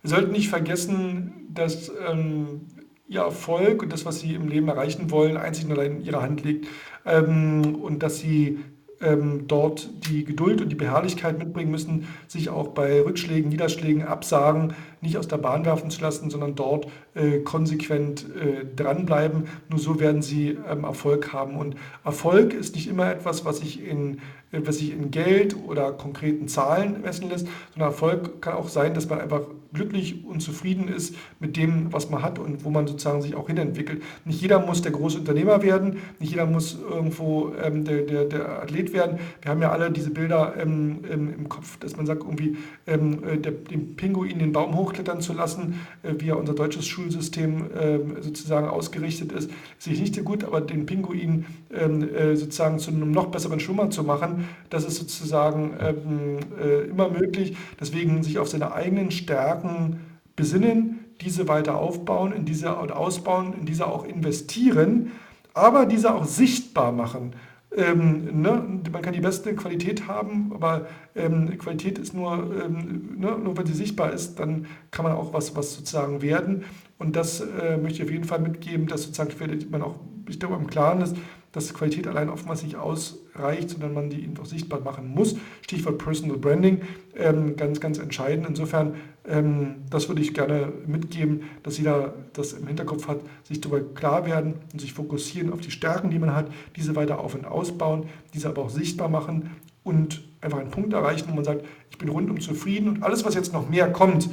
Wir sollten nicht vergessen, dass ähm, ihr Erfolg und das, was sie im Leben erreichen wollen, einzig und allein in ihrer Hand liegt ähm, und dass sie ähm, dort die Geduld und die Beharrlichkeit mitbringen müssen, sich auch bei Rückschlägen, Niederschlägen, Absagen nicht aus der Bahn werfen zu lassen, sondern dort äh, konsequent äh, dranbleiben. Nur so werden sie ähm, Erfolg haben. Und Erfolg ist nicht immer etwas, was sich in was sich in Geld oder konkreten Zahlen messen lässt, sondern Erfolg kann auch sein, dass man einfach glücklich und zufrieden ist mit dem, was man hat und wo man sozusagen sich auch hinentwickelt. Nicht jeder muss der große Unternehmer werden, nicht jeder muss irgendwo ähm, der, der, der Athlet werden. Wir haben ja alle diese Bilder ähm, im Kopf, dass man sagt, irgendwie ähm, äh, der, dem Pinguin den Baum hochklettern zu lassen, äh, wie ja unser deutsches Schulsystem äh, sozusagen ausgerichtet ist, sehe ich nicht so gut, aber den Pinguin ähm, äh, sozusagen zu einem noch besseren Schwimmer zu machen, das ist sozusagen ähm, äh, immer möglich. Deswegen sich auf seine eigenen Stärken besinnen, diese weiter aufbauen, in diese ausbauen, in diese auch investieren, aber diese auch sichtbar machen. Ähm, ne? Man kann die beste Qualität haben, aber ähm, Qualität ist nur, ähm, ne? nur wenn sie sichtbar ist, dann kann man auch was, was sozusagen werden. Und das äh, möchte ich auf jeden Fall mitgeben, dass sozusagen man auch sich darüber im Klaren ist, dass Qualität allein oftmals nicht ausreicht, sondern man die auch sichtbar machen muss. Stichwort Personal Branding, ähm, ganz, ganz entscheidend. Insofern, ähm, das würde ich gerne mitgeben, dass jeder das im Hinterkopf hat, sich darüber klar werden und sich fokussieren auf die Stärken, die man hat, diese weiter auf- und ausbauen, diese aber auch sichtbar machen und einfach einen Punkt erreichen, wo man sagt, ich bin rundum zufrieden und alles, was jetzt noch mehr kommt,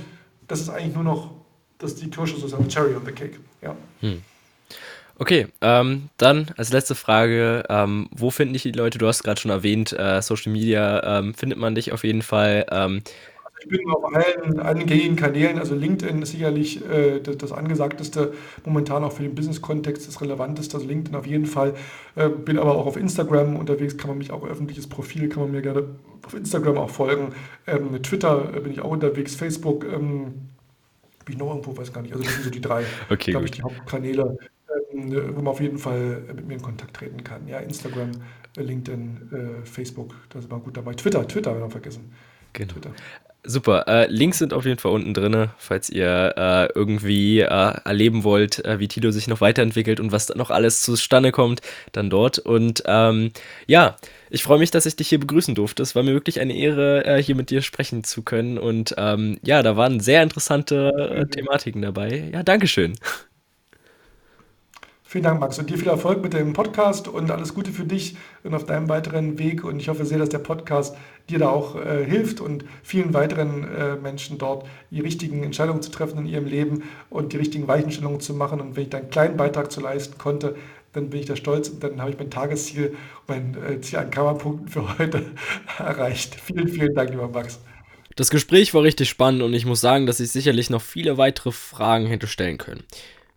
das ist eigentlich nur noch, das die Kirsche sozusagen, Cherry on the Cake. Ja. Hm. Okay, ähm, dann als letzte Frage, ähm, wo finden dich die Leute? Du hast gerade schon erwähnt, äh, Social Media ähm, findet man dich auf jeden Fall. Ähm, ich bin auf allen, allen gängigen Kanälen, also LinkedIn ist sicherlich äh, das, das, angesagteste, momentan auch für den Business-Kontext das relevanteste, also LinkedIn auf jeden Fall. Äh, bin aber auch auf Instagram unterwegs, kann man mich auch öffentliches Profil, kann man mir gerne auf Instagram auch folgen. Ähm, Twitter äh, bin ich auch unterwegs, Facebook, ähm, bin ich noch irgendwo, weiß gar nicht. Also das sind so die drei, okay, glaube ich, die Hauptkanäle, wo man auf jeden Fall mit mir in Kontakt treten kann. Ja, Instagram, LinkedIn, äh, Facebook, da sind wir gut dabei. Twitter, Twitter haben wir vergessen. Genau. Twitter. Super. Äh, Links sind auf jeden Fall unten drin, falls ihr äh, irgendwie äh, erleben wollt, äh, wie Tilo sich noch weiterentwickelt und was noch alles zustande kommt, dann dort. Und ähm, ja, ich freue mich, dass ich dich hier begrüßen durfte. Es war mir wirklich eine Ehre, äh, hier mit dir sprechen zu können. Und ähm, ja, da waren sehr interessante äh, Thematiken dabei. Ja, Dankeschön. Vielen Dank, Max. Und dir viel Erfolg mit dem Podcast und alles Gute für dich und auf deinem weiteren Weg. Und ich hoffe sehr, dass der Podcast dir da auch äh, hilft und vielen weiteren äh, Menschen dort die richtigen Entscheidungen zu treffen in ihrem Leben und die richtigen Weichenstellungen zu machen. Und wenn ich da einen kleinen Beitrag zu leisten konnte, dann bin ich da stolz und dann habe ich mein Tagesziel, mein äh, Ziel an Kammerpunkten für heute erreicht. Vielen, vielen Dank, lieber Max. Das Gespräch war richtig spannend und ich muss sagen, dass ich sicherlich noch viele weitere Fragen hätte stellen können.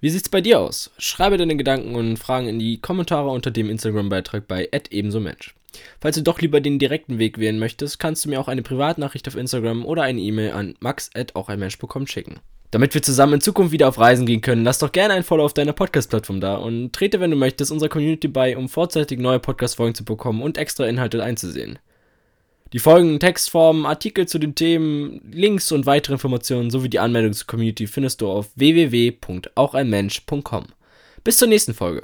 Wie sieht's bei dir aus? Schreibe deine Gedanken und Fragen in die Kommentare unter dem Instagram-Beitrag bei ebensomensch. Falls du doch lieber den direkten Weg wählen möchtest, kannst du mir auch eine Privatnachricht auf Instagram oder eine E-Mail an max.aucheinmensch.com schicken. Damit wir zusammen in Zukunft wieder auf Reisen gehen können, lass doch gerne ein Follow auf deiner Podcast-Plattform da und trete, wenn du möchtest, unserer Community bei, um vorzeitig neue Podcast-Folgen zu bekommen und extra Inhalte einzusehen. Die folgenden Textformen, Artikel zu den Themen, Links und weitere Informationen sowie die Anmeldung zur Community findest du auf www.aucheinmensch.com. Bis zur nächsten Folge.